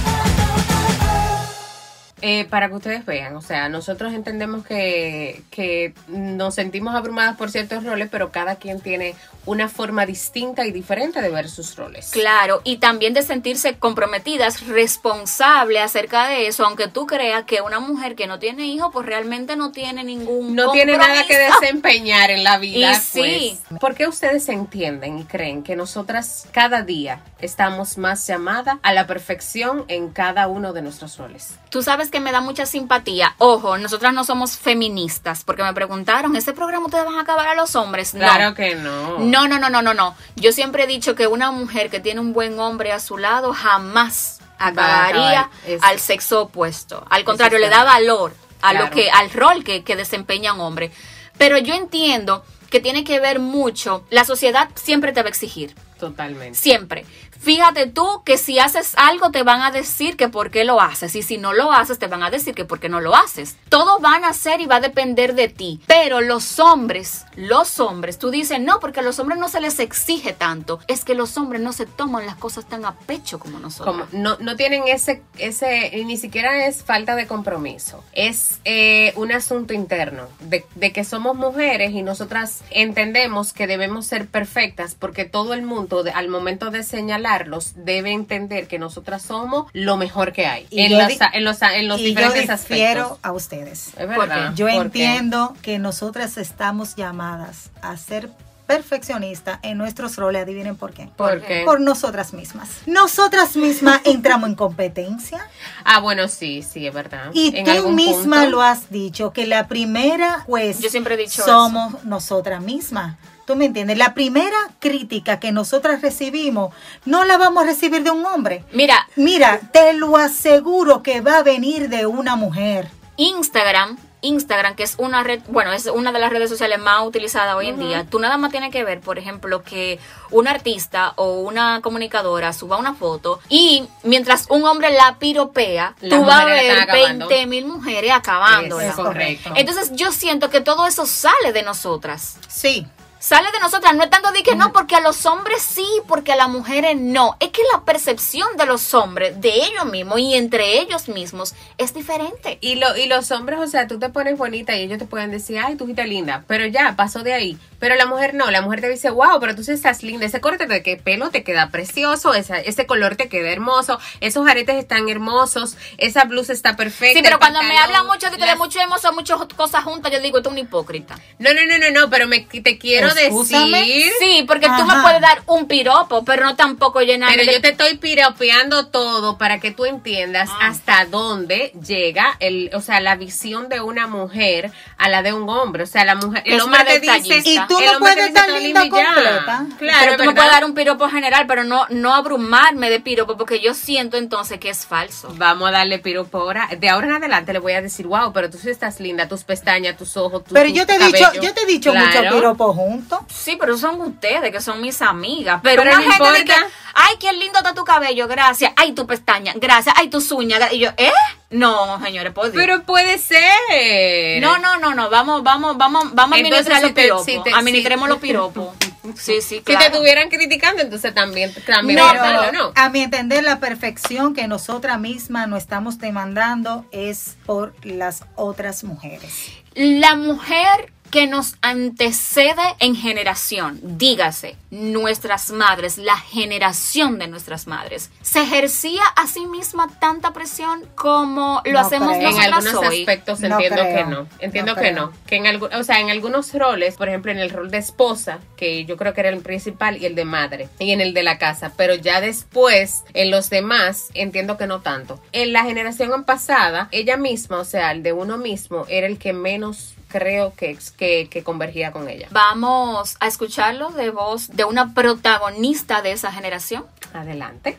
B: Eh, para que ustedes vean, o sea, nosotros entendemos que, que nos sentimos abrumadas por ciertos roles, pero cada quien tiene una forma distinta y diferente de ver sus roles.
A: Claro, y también de sentirse comprometidas, responsable acerca de eso, aunque tú creas que una mujer que no tiene hijos, pues realmente no tiene ningún
B: No tiene nada que desempeñar en la vida.
A: Y sí.
B: pues. ¿Por qué ustedes entienden y creen que nosotras cada día estamos más llamadas a la perfección en cada uno de nuestros roles?
A: Tú sabes que me da mucha simpatía. Ojo, nosotras no somos feministas, porque me preguntaron, ¿ese programa ustedes van a acabar a los hombres? No.
B: Claro que no.
A: No, no, no, no, no, no. Yo siempre he dicho que una mujer que tiene un buen hombre a su lado jamás acabaría al sexo opuesto. Al contrario, le da valor a lo que, al rol que, que desempeña un hombre. Pero yo entiendo que tiene que ver mucho. La sociedad siempre te va a exigir.
B: Totalmente.
A: Siempre. Fíjate tú que si haces algo te van a decir que por qué lo haces y si no lo haces te van a decir que por qué no lo haces. Todo van a hacer y va a depender de ti. Pero los hombres, los hombres, tú dices, no, porque a los hombres no se les exige tanto. Es que los hombres no se toman las cosas tan a pecho como nosotros.
B: Como no, no tienen ese, ese, ni siquiera es falta de compromiso, es eh, un asunto interno, de, de que somos mujeres y nosotras entendemos que debemos ser perfectas porque todo el mundo de- al momento de señalarlos debe entender que nosotras somos lo mejor que hay en
C: yo
B: los,
C: di-
B: en los, en los
C: y yo
B: diferentes
C: difiero
B: aspectos.
C: a ustedes.
B: Es verdad.
C: Yo
B: ¿Por qué?
C: entiendo que nosotras estamos llamadas a ser perfeccionistas en nuestros roles. Adivinen por qué.
B: ¿Por qué?
C: Por nosotras mismas. Nosotras mismas [LAUGHS] entramos en competencia
B: Ah, bueno, sí, sí, es verdad.
C: y
B: En
C: tú
B: algún
C: misma
B: punto.
C: lo has dicho, que la primera juez
A: Yo siempre he dicho
C: somos nosotras mismas. ¿Tú me entiendes? La primera crítica que nosotras recibimos no la vamos a recibir de un hombre.
A: Mira,
C: Mira, te lo aseguro que va a venir de una mujer.
A: Instagram, Instagram, que es una red, bueno, es una de las redes sociales más utilizadas hoy en día. Tú nada más tienes que ver, por ejemplo, que un artista o una comunicadora suba una foto y mientras un hombre la piropea,
B: Las
A: tú vas a ver
B: están acabando.
A: 20 mil mujeres acabándola.
B: Es correcto.
A: Entonces yo siento que todo eso sale de nosotras.
C: Sí,
A: sale de nosotras. No es tanto de que no, porque a los hombres sí, porque a las mujeres no. Es que la percepción de los hombres, de ellos mismos y entre ellos mismos, es diferente.
B: Y, lo, y los hombres, o sea, tú te pones bonita y ellos te pueden decir, ay, tú estás linda, pero ya, pasó de ahí. Pero la mujer no, la mujer te dice, wow, pero tú sí estás linda, ese corte de que pelo te queda precioso, esa, ese color te queda hermoso, esos aretes están hermosos, esa blusa está perfecta.
A: Sí, pero cuando me hablan mucho de, que de
B: las-
A: mucho hermoso, muchas cosas juntas, yo digo, tú es un hipócrita.
B: No, no, no, no, no, pero me, te quiero
C: Excúsame.
B: decir...
A: Sí, porque tú me
C: Ajá.
A: puedes dar un piropo, pero no tampoco llenarme
B: Pero
A: de-
B: yo te estoy piropeando todo para que tú entiendas
A: Ah.
B: hasta dónde llega el, o sea, la visión de una mujer a la de un hombre. O sea, la mujer, el
A: Es
B: hombre
A: más
B: te dice,
A: detallista.
C: Y tú no puedes estar
B: "Tú
C: linda
B: linda y ya".
C: completa.
B: Claro,
A: pero tú me puedes dar un piropo general, pero no, no abrumarme de piropo, porque yo siento entonces que es falso.
B: Vamos a darle piropo ahora. De ahora en adelante le voy a decir, wow, pero tú sí estás linda, tus pestañas, tus ojos, tu
C: Pero
B: tu
C: yo te he dicho,
B: cabello".
C: yo te he dicho
B: Claro.
C: mucho piropo juntos.
A: Sí, pero son ustedes, que son mis amigas. Pero,
B: Pero
A: una
B: no
A: gente ay, qué lindo está tu cabello, gracias. Ay, tu pestaña, gracias. Ay, tus uñas. gra-". Y yo, ¿eh? No, señores, por Dios.
B: Pero puede ser.
A: no, no, no, no. Vamos, vamos, vamos, vamos a
B: Entonces,
A: administrar
B: si
A: los
B: te-
A: piropos.
B: si te-
A: Administremos
B: si-
A: los piropos. [LAUGHS] Sí, sí,
B: Si
A: claro.
B: te estuvieran criticando, entonces también, también
A: No,
C: Pero
B: ¿no?
C: a mi entender, la perfección que nosotras mismas nos estamos demandando es por las otras mujeres.
A: La mujer que nos antecede en generación, dígase, nuestras madres, la generación de nuestras madres, ¿se ejercía a sí misma tanta presión como lo
C: No
A: hacemos
C: creo.
B: En
A: nosotras
B: algunos
A: hoy?
B: aspectos
C: No
B: entiendo
C: creo.
B: que no. Entiendo
C: No
B: que
C: creo.
B: no. Que en algún, o sea, en algunos roles, por ejemplo, en el rol de esposa, que yo creo que era el principal, y el de madre, y en el de la casa, pero ya después, en los demás, entiendo que no tanto. En la generación pasada, ella misma, o sea, el de uno mismo, era el que menos creo que, que, que convergía con ella.
A: Vamos a escucharlo de voz de una protagonista de esa generación.
B: Adelante.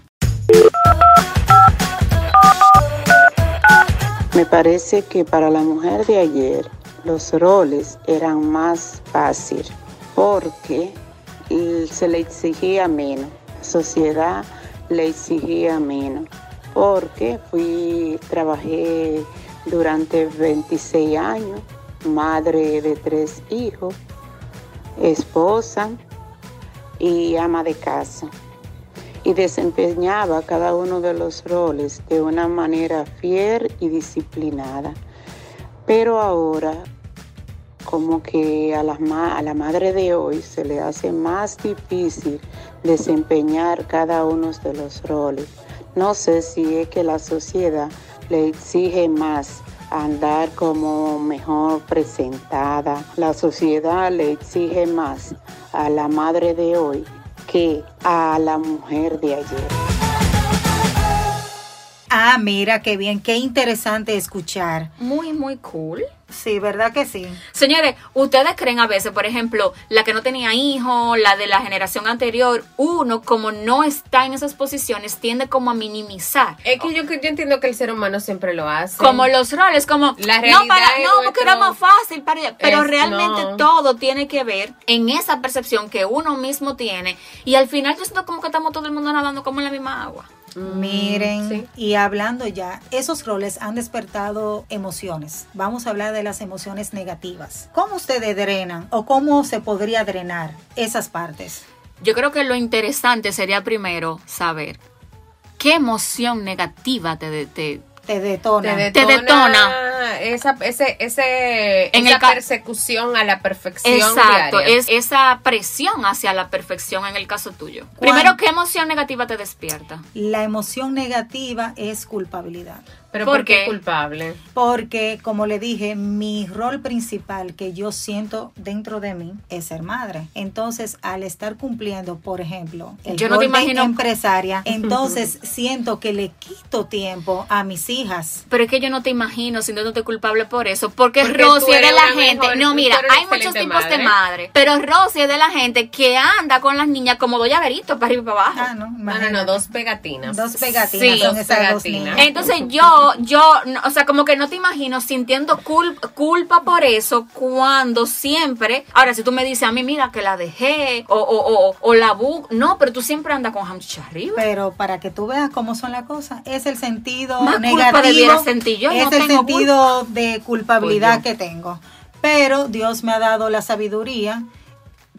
G: Me parece que para la mujer de ayer los roles eran más fáciles porque se le exigía menos, la sociedad le exigía menos, porque fui, trabajé durante 26 años, madre de tres hijos, esposa y ama de casa y desempeñaba cada uno de los roles de una manera fiel y disciplinada. Pero ahora, como que a la, a la madre de hoy se le hace más difícil desempeñar cada uno de los roles. No sé si es que la sociedad le exige más andar como mejor presentada. La sociedad le exige más a la madre de hoy que a la mujer de ayer.
C: Ah, mira, qué bien, qué interesante escuchar.
A: Muy, muy cool.
C: Sí, ¿verdad que sí?
A: Señores, ustedes creen a veces, por ejemplo, la que no tenía hijos, la de la generación anterior, uno como no está en esas posiciones tiende como a minimizar.
B: Es que yo, yo entiendo que el ser humano siempre lo hace.
A: Como los roles, como
B: La
A: no,
B: realidad
A: para,
B: es
A: no, porque era más fácil para ella. Pero
B: Es-
A: realmente
B: no.
A: todo tiene que ver en esa percepción que uno mismo tiene. Y al final yo siento como que estamos todo el mundo nadando como en la misma agua.
B: Mm,
C: Miren,
B: sí.
C: y hablando ya, esos roles han despertado emociones. Vamos a hablar de las emociones negativas. ¿Cómo ustedes drenan o cómo se podría drenar esas partes?
A: Yo creo que lo interesante sería primero saber qué emoción negativa te, te,
C: Te detona.
B: te
A: Te
B: detona, esa, ese, ese,
A: En
B: esa
A: el
B: persecución a la perfección
A: Exacto,
B: diaria.
A: es esa presión hacia la perfección en el caso tuyo.
C: ¿Cuán-
A: Primero, ¿qué emoción negativa te despierta?
C: La emoción negativa es culpabilidad.
B: Pero
A: ¿por
B: ¿por qué culpable?
C: Porque, como le dije, mi rol principal que yo siento dentro de mí es ser madre. Entonces, al estar cumpliendo, por ejemplo, el
A: Yo no te
C: de
A: imagino-
C: empresaria, [LAUGHS] entonces siento que le quito tiempo a mis hijas.
A: Pero es que yo no te imagino sintiéndote culpable por eso. Porque,
B: Porque
A: Rosy es de la gente.
B: mejor-
A: no, mira, hay muchos tipos de
B: madre.
A: Pero Rosy es de la gente que anda con las niñas como dos llaveritos para arriba y para abajo.
C: Ah, no,
B: No, no, dos pegatinas.
C: Dos pegatinas
A: Sí,
C: son
B: dos
C: esas dos
B: pegatinas.
C: niñas.
A: Entonces yo, yo, o sea, como que no te imagino sintiendo cul- culpa por eso cuando siempre, ahora si tú me dices a mí, mira que la dejé o, o, o, o la bu, no, pero tú siempre andas con hamcha arriba.
C: Pero para que tú veas cómo son las cosas, es el sentido
A: Más culpa
C: negativo,
A: debiera sentir yo,
C: es
A: no
C: el sentido de culpabilidad
B: Pues
C: que tengo. Pero Dios me ha dado la sabiduría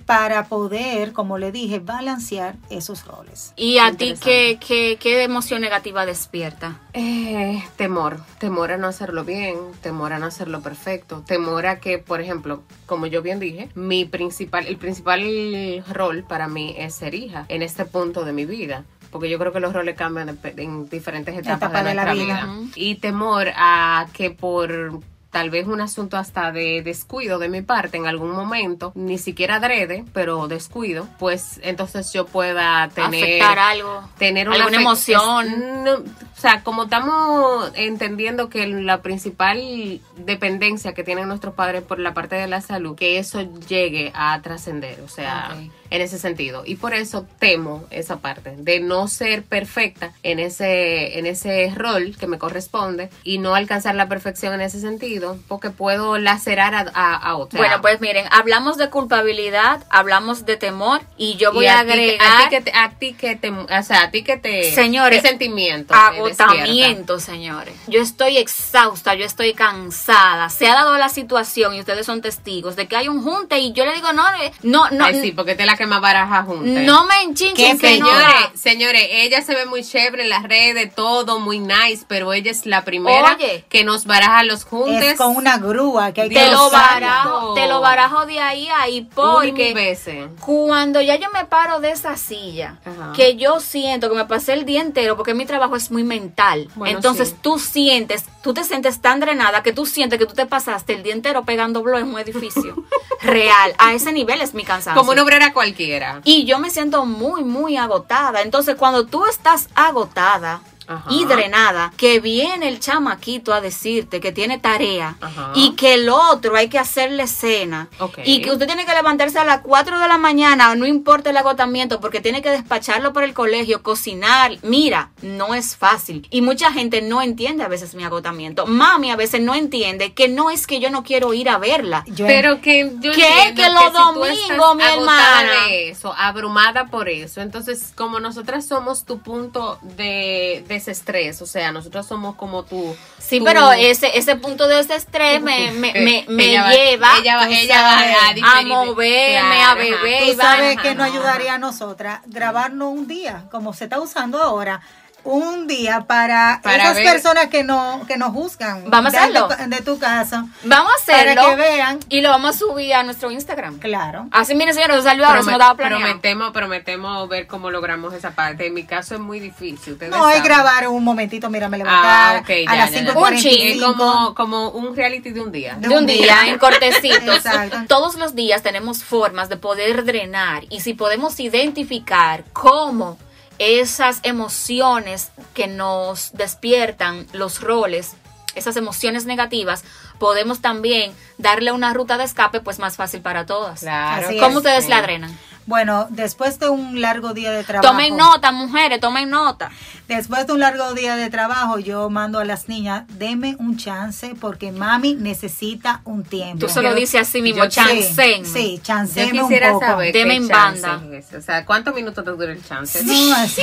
C: para poder, como le dije, balancear esos roles.
A: ¿Y a ti qué, qué, qué emoción negativa despierta?
B: Eh, temor, temor a no hacerlo bien, temor a no hacerlo perfecto, temor a que, por ejemplo, como yo bien dije, mi principal, el principal rol para mí es ser hija en este punto de mi vida porque yo creo que los roles cambian en, en diferentes etapas
C: Etapa
B: de,
C: de la vida.
B: Y temor a que por tal vez un asunto hasta de descuido de mi parte en algún momento, ni siquiera adrede, pero descuido, pues entonces yo pueda tener
A: Afectar algo.
B: tener una
A: alguna emoción.
B: no, o sea, como estamos entendiendo que la principal dependencia que tienen nuestros padres por la parte de la salud, que eso llegue a trascender, o sea. En ese sentido. Y por eso temo esa parte de no ser perfecta en ese en ese rol que me corresponde y no alcanzar la perfección en ese sentido, porque puedo lacerar a, a, a otro.
A: Bueno, pues miren, hablamos de culpabilidad, hablamos de temor y yo voy
B: Y
A: a,
B: que-
A: agregar
B: a ti que te, a ti que te, o sea, a ti que te,
A: Señores,
B: qué sentimiento
A: agotamiento, señores. Yo estoy exhausta, yo estoy cansada. Se ha dado la situación y ustedes son testigos de que hay un junte y yo le digo, no, no, no,
B: Ay, sí, porque te la que más baraja junta.
A: no me enchinchen.
B: Señores, señores, ella se ve muy chévere en las redes, todo muy nice, pero ella es la primera
A: Oye.
B: que nos baraja los juntes.
C: Es con una grúa que hay que
A: Te lo barajo, te lo barajo de ahí a ahí porque
B: veces.
A: cuando ya yo me paro de esa silla,
B: Ajá.
A: que yo siento que me pasé el día entero, porque mi trabajo es muy mental.
B: Bueno,
A: Entonces
B: sí.
A: tú sientes, tú te sientes tan drenada que tú sientes que tú te pasaste el día entero pegando blow en un edificio. [LAUGHS] Real. A ese nivel es mi cansancio.
B: Como una obrera cualquiera.
A: Y yo me siento muy, muy agotada. Entonces, cuando tú estás agotada
B: Ajá.
A: y drenada, que viene el chamaquito a decirte que tiene tarea
B: Ajá.
A: y que el otro hay que hacerle cena y que usted tiene que levantarse a las 4 de la mañana, no importa el agotamiento, porque tiene que despacharlo por el colegio, cocinar. Mira, no es fácil. Y mucha gente no entiende a veces mi agotamiento. Mami a veces no entiende que no es que yo no quiero ir a verla.
C: Yo
B: Pero que yo entiendo
A: Que los domingos, mi hermana.
B: de eso, abrumada por eso. Entonces, como nosotras somos tu punto de desestrés, o sea, nosotros somos como tu...
A: Sí, pero ese, ese punto de ese estrés me, [LAUGHS] me, me, me
B: Ella va-
A: lleva
B: ella va-
C: tú
B: ella va a,
A: a moverme,
B: Claro,
A: a beber.
C: Tú sabes que nos
B: Ajá.
C: ayudaría a nosotras grabarnos un día, como se está usando ahora, un día para,
B: Para
C: esas
B: ver.
C: personas que no que nos juzgan
A: Vamos a
C: de,
A: hacerlo.
C: de, de tu casa,
A: Vamos a hacerlo
C: para que vean,
A: y lo vamos a subir a nuestro Instagram.
C: claro.
A: Así, miren, señores, ahora, se
B: Promet-
A: planeado.
B: prometemos, prometemos ver cómo logramos esa parte. En mi caso es muy difícil. ustedes
C: No,
B: saben.
C: grabar un momentito, mira, me
B: Ah,
C: levantar
B: ok,
C: a
B: ya,
C: las
B: ya, ya.
C: 5.45.
A: Un
B: Es como, como un reality de un día.
A: de un día, en cortecitos. [LAUGHS]
C: Exacto.
A: Todos los días tenemos formas de poder drenar y si podemos identificar cómo esas emociones que nos despiertan los roles, esas emociones negativas, podemos también darle una ruta de escape pues más fácil para todas.
B: Claro.
C: Así
A: ¿Cómo
C: es,
A: ustedes
B: sí.
A: la drenan?
C: Bueno, después de un largo día de trabajo.
A: Tomen nota, mujeres, tomen nota.
C: Después de un largo día de trabajo, yo mando a las niñas, deme un chance porque mami necesita un tiempo.
A: Tú se lo dices así mismo,
B: yo-
A: chancen.
C: Sí, sí,
B: Yo
C: chanceme un
B: quisiera
C: poco.
B: saber
A: Deme
B: qué
A: en banda.
B: es. O sea, ¿cuántos minutos te dura el chance?
C: No, así.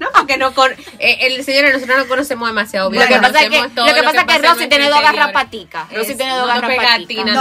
B: No, porque no con, eh, el señor nosotros no conocemos demasiado bien.
A: lo que
C: Bueno,
A: pasa es que, lo que, pasa es que
B: pasa en
A: Rosy tiene dos
B: interior.
A: garrapaticas. Rosy tiene dos
C: No,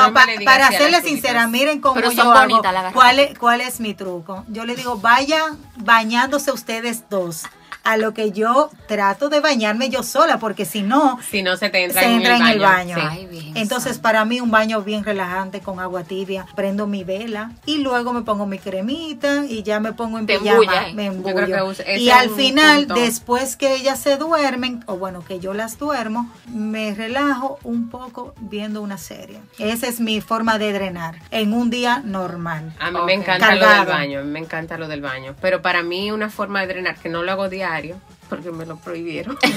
B: no
C: pa-
B: digas
C: para serle sincera, miren cómo
A: Pero
C: yo
A: son
C: hago.
A: bonitas las
C: ¿Cuál es, ¿Cuál es mi truco? Yo le digo, vayan bañándose ustedes dos. A lo que yo trato de bañarme yo sola, porque si no,
B: Si no se te entra,
C: se
B: en,
C: entra
B: el
C: en el
B: baño.
C: baño.
B: Sí.
A: Ay, Virgen
C: Entonces, para mí, un baño bien relajante con agua tibia. Prendo mi vela y luego me pongo mi cremita y ya me pongo en
A: Te
C: pijama.
A: embulla, ¿eh?
C: Me embullo. Y al final,
B: punto.
C: después que ellas se duermen, o bueno, que yo las duermo, me relajo un poco viendo una serie. Esa es mi forma de drenar en un día normal.
B: A mí me encanta lo del baño, a mí me encanta lo del baño. Pero para mí una forma de drenar que no lo hago diario, porque me lo prohibieron. [LAUGHS]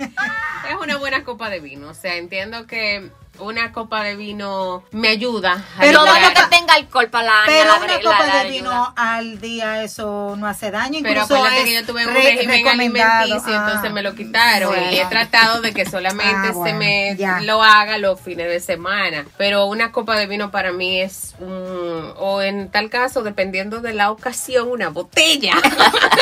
B: [LAUGHS] es una buena copa de vino. O sea, entiendo que una copa de vino me ayuda. a
C: Pero
A: Todo lo que tenga alcohol para la
C: Pero
A: la-
C: una
A: la-
C: copa
A: la
C: de vino
A: ayuda.
C: al día, eso no hace daño.
B: Pero
C: Incluso
B: acuérdate
C: es
B: que yo tuve un
C: re-
B: régimen alimenticio,
C: Ah,
B: entonces me lo quitaron. Y he
C: bueno.
B: tratado de que solamente
C: Ah, bueno,
B: se me
C: ya.
B: lo haga los fines de semana. Pero una copa de vino para mí es un, o en tal caso, dependiendo de la ocasión, una botella. [LAUGHS]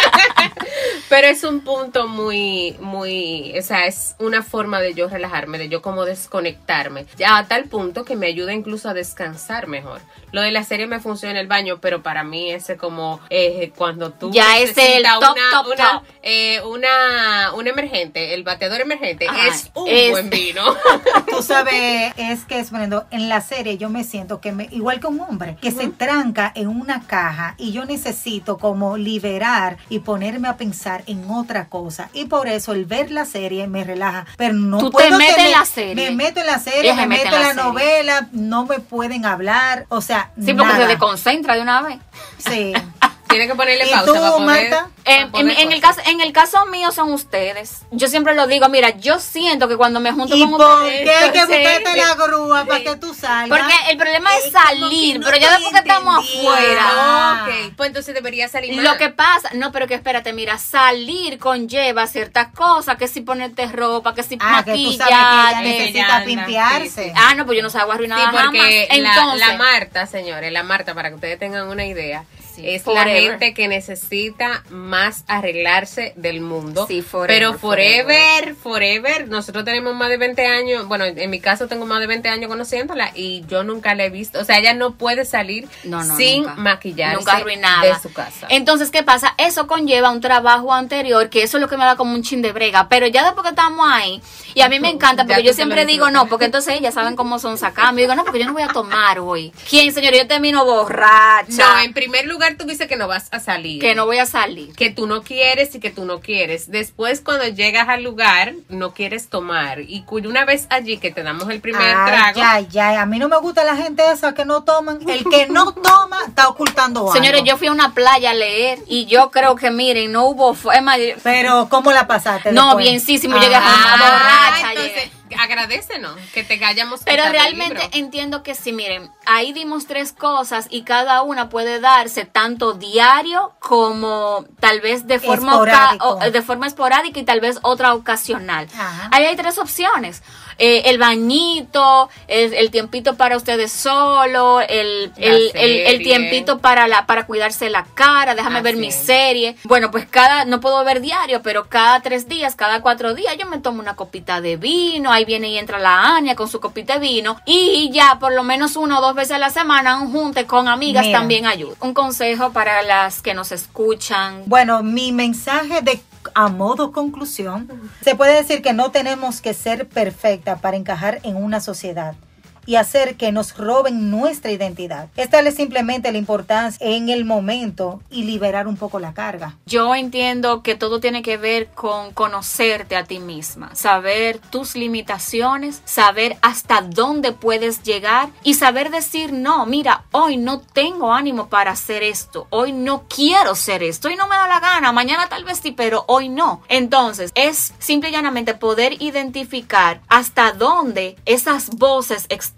B: Pero es un punto muy, muy, o sea, es una forma de yo relajarme, de yo como desconectarme. Ya a tal punto que me ayuda incluso a descansar mejor. Lo de la serie me funciona en el baño, pero para mí ese como eh, cuando tú
A: Ya es el top,
B: una,
A: top,
B: una,
A: top.
B: eh, una, un emergente, el bateador emergente
A: Ajá,
B: es un
A: es-
B: buen vino. [LAUGHS]
C: Tú sabes, es que es bueno, en la serie yo me siento que me, igual que un hombre, que se tranca en una caja y yo necesito como liberar y ponerme a pensar en otra cosa. Y por eso el ver la serie me relaja. Pero no
A: Tú te
C: puedo
A: metes en la serie.
C: Me meto en la serie, me meto en la, novela, no me pueden hablar. O sea,
A: Sí, porque
C: nada.
A: se desconcentra de una vez.
C: Sí. [LAUGHS]
B: Tiene que ponerle
C: ¿Y
B: pausa
C: tú,
B: para poder,
C: Marta?
B: para
A: En, en-
B: poder
A: en el caso, en el caso mío son ustedes. Yo siempre lo digo, mira, yo siento que cuando me junto
C: ¿Y
A: con
C: por
A: ustedes.
C: qué hay que buscarte la grúa para que tú salgas?
A: Porque el problema es salir,
C: no
A: pero ya después que estamos afuera.
C: Ah.
B: Ok, pues entonces debería salir.
A: Lo que pasa, no, pero que espérate, mira, salir conlleva ciertas cosas, que si ponerte ropa, que si
C: Ah,
A: maquillarte.
C: necesita pimpearse.
B: sí, sí.
A: Ah, no, pues yo no salgo arruinada
B: Sí, porque
A: jamás.
B: la,
A: Entonces,
B: la Marta, señores, la Marta, para que ustedes tengan una idea,
A: Sí,
B: es la gente que necesita más arreglarse del mundo.
A: Sí, forever,
B: Pero forever,
A: forever.
B: forever, nosotros tenemos más de 20 años, bueno, en mi caso tengo más de 20 años conociéndola y yo nunca la he visto, o sea, ella no puede salir
A: No, no,
B: sin
A: nunca.
B: maquillarse
A: Nunca arruinada.
B: de su casa.
A: Entonces, ¿qué pasa? Eso conlleva un trabajo anterior, que eso es lo que me da como un chin de brega. Pero ya después que estamos ahí, y a mí me encanta,
B: Ya
A: porque yo siempre digo no, porque entonces ellas saben cómo son sacando. Y digo, no, porque yo no voy a tomar hoy. ¿Quién, señor? Yo termino borracha.
B: no, en primer lugar tú dices que no vas a salir.
A: que no voy a salir.
B: que tú no quieres y que tú no quieres. Después, cuando llegas al lugar, no quieres tomar. Y una vez allí que te damos el primer
C: Ay,
B: trago,
C: ya, ya, a mí no me gusta la gente esa que no toman. El que no [LAUGHS] toma está ocultando algo.
A: Señores, yo fui a una playa a leer y yo creo que, miren, no hubo...
C: Pero, ¿cómo la pasaste?
A: No,
C: después?
A: bienísimo, llegué a
C: Ah,
A: borracha,
B: entonces. Agradecenos que te hayamos
A: Pero
B: el
A: realmente
B: libro.
A: entiendo que sí, miren, ahí dimos tres cosas y cada una puede darse tanto diario como tal vez de forma, o- de forma esporádica y tal vez otra ocasional.
C: Ajá.
A: Ahí hay tres opciones. Eh, el bañito, el, el tiempito para ustedes solo, el, el, el- tiempito para la para cuidarse la cara, déjame ver mi
B: es.
A: serie. Bueno, pues cada, no puedo ver diario, pero cada tres días, cada cuatro días, yo me tomo una copita de vino, ahí viene y entra la Ania con su copita de vino, y ya por lo menos una o dos veces a la semana un junte con amigas
C: Mira.
A: también ayuda. Un consejo para las que nos escuchan.
C: Bueno, mi mensaje de a modo conclusión, se puede decir que no tenemos que ser perfecta para encajar en una sociedad y hacer que nos roben nuestra identidad. Esta es simplemente la importancia en el momento y liberar un poco la carga.
A: Yo entiendo que todo tiene que ver con conocerte a ti misma, saber tus limitaciones, saber hasta dónde puedes llegar y saber decir, no, mira, hoy no tengo ánimo para hacer esto, hoy no quiero ser esto, hoy no me da la gana, mañana tal vez sí, pero hoy no. Entonces, es simple y llanamente poder identificar hasta dónde esas voces externas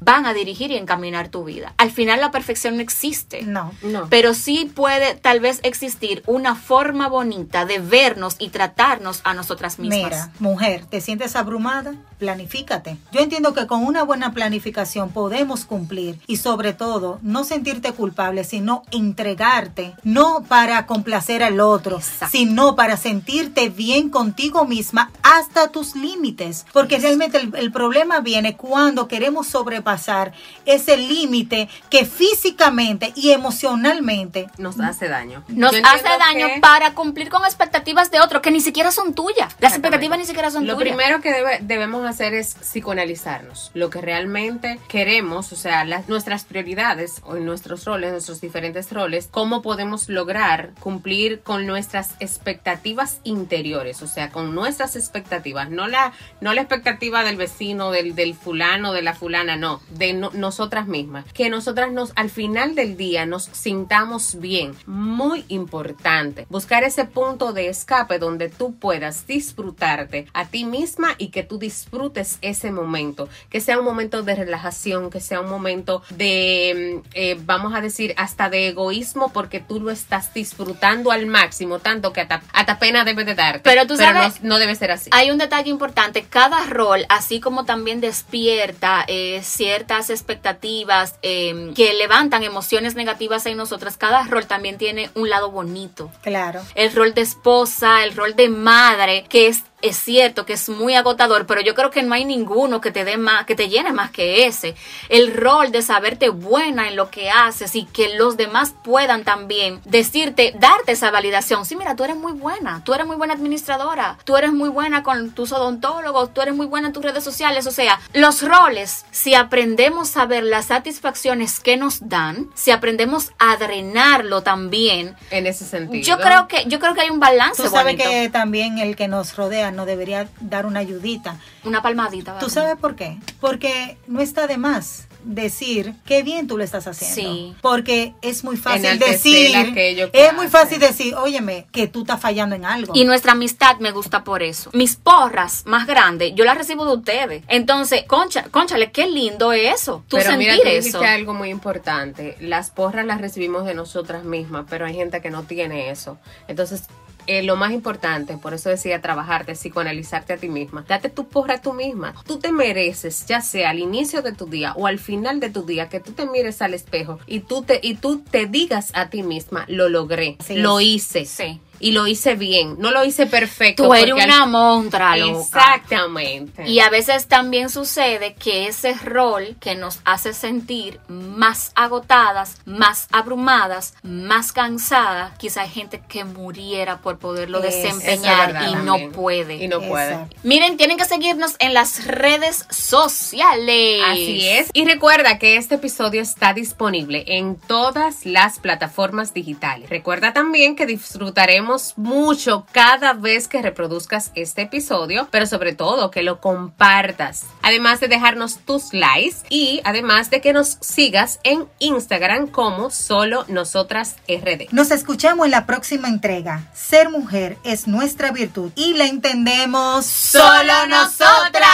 A: van a dirigir y encaminar tu vida. Al final la perfección no existe.
C: No.
B: No.
A: Pero sí puede tal vez existir una forma bonita de vernos y tratarnos a nosotras mismas.
C: Mira, mujer, ¿te sientes abrumada? Planifícate. Yo entiendo que con una buena planificación podemos cumplir y sobre todo no sentirte culpable, sino entregarte, no para complacer al otro,
A: Exacto.
C: sino para sentirte bien contigo misma hasta tus límites. Porque realmente el, el problema viene cuando queremos sobrepasar ese límite que físicamente y emocionalmente
B: nos hace daño.
A: Nos hace daño
B: que-
A: para cumplir con expectativas de otro que ni siquiera son tuyas. Las expectativas ni siquiera son
B: Lo
A: tuyas.
B: primero que debe- debemos hacer es psicoanalizarnos, lo que realmente queremos, o sea, las, nuestras prioridades o en nuestros roles, nuestros diferentes roles, cómo podemos lograr cumplir con nuestras expectativas interiores, o sea, con nuestras expectativas, no la, no la expectativa del vecino, del, del fulano, de la fulana, no, de no- nosotras mismas, que nosotras nos, al final del día nos sintamos bien, muy importante, buscar ese punto de escape donde tú puedas disfrutarte a ti misma y que tú disfrutes ese momento, que sea un momento de relajación, que sea un momento de, mm, eh, vamos a decir, hasta de egoísmo porque tú lo estás disfrutando al máximo, tanto que hasta, hasta pena debe de darte.
A: Pero tú sabes-
B: no, no debe ser así.
A: Hay un detalle importante, cada rol, así como también despierta eh, ciertas expectativas eh, que levantan emociones negativas en nosotras, cada rol también tiene un lado bonito.
C: Claro.
A: El rol de esposa, el rol de madre, que es es cierto que es muy agotador, pero yo creo que no hay ninguno que te dé más, que te llene más que ese. El rol de saberte buena en lo que haces y que los demás puedan también decirte, darte esa validación. Sí, mira, tú eres muy buena, tú eres muy buena administradora, tú eres muy buena con tus odontólogos, tú eres muy buena en tus redes sociales. O sea, los roles, si aprendemos a ver las satisfacciones que nos dan, si aprendemos a drenarlo también,
B: En ese sentido.
A: yo creo que, yo creo que hay un balance
C: Tú sabes
A: bonito.
C: que también el que nos rodea nos debería dar una ayudita.
A: Una palmadita.
C: ¿Tú
A: ¿verdad?
C: sabes por qué? Porque no está de más decir qué bien tú lo estás haciendo.
A: Sí.
C: Porque es muy fácil decir,
B: que
C: es muy fácil decir, óyeme, que tú estás fallando en algo.
A: Y nuestra amistad me gusta por eso. Mis porras más grandes, yo las recibo de ustedes. Entonces, concha, conchale, qué lindo es eso. Tú
B: pero
A: sentir
B: mira, tú
A: eso.
B: dijiste algo muy importante. Las porras las recibimos de nosotras mismas, pero hay gente que no tiene eso. Entonces, eh, lo más importante, por eso decía trabajarte, psicoanalizarte a ti misma. Date tu porra a tú misma. Tú te mereces, ya sea al inicio de tu día o al final de tu día, que tú te mires al espejo y tú te, y tú te digas a ti misma, lo logré, lo hice.
A: Sí.
B: Y lo hice bien, no lo hice perfecto.
A: Tú eres
B: porque al-
A: una montra, loca.
B: Exactamente.
A: Y a veces también sucede que ese rol que nos hace sentir más agotadas, más abrumadas, más cansadas, quizá hay gente que muriera por poderlo
C: Es-
A: desempeñar
B: verdad
A: y
B: también.
A: no puede.
B: Y no puede.
A: Miren, tienen que seguirnos en las redes sociales.
B: Así es. Y recuerda que este episodio está disponible en todas las plataformas digitales. Recuerda también que disfrutaremos mucho cada vez que reproduzcas este episodio, pero sobre todo que lo compartas. Además de dejarnos tus likes y además de que nos sigas en Instagram como solo nosotras RD.
C: Nos escuchamos en la próxima entrega. Ser mujer es nuestra virtud y la entendemos
B: ¡Solo nosotras!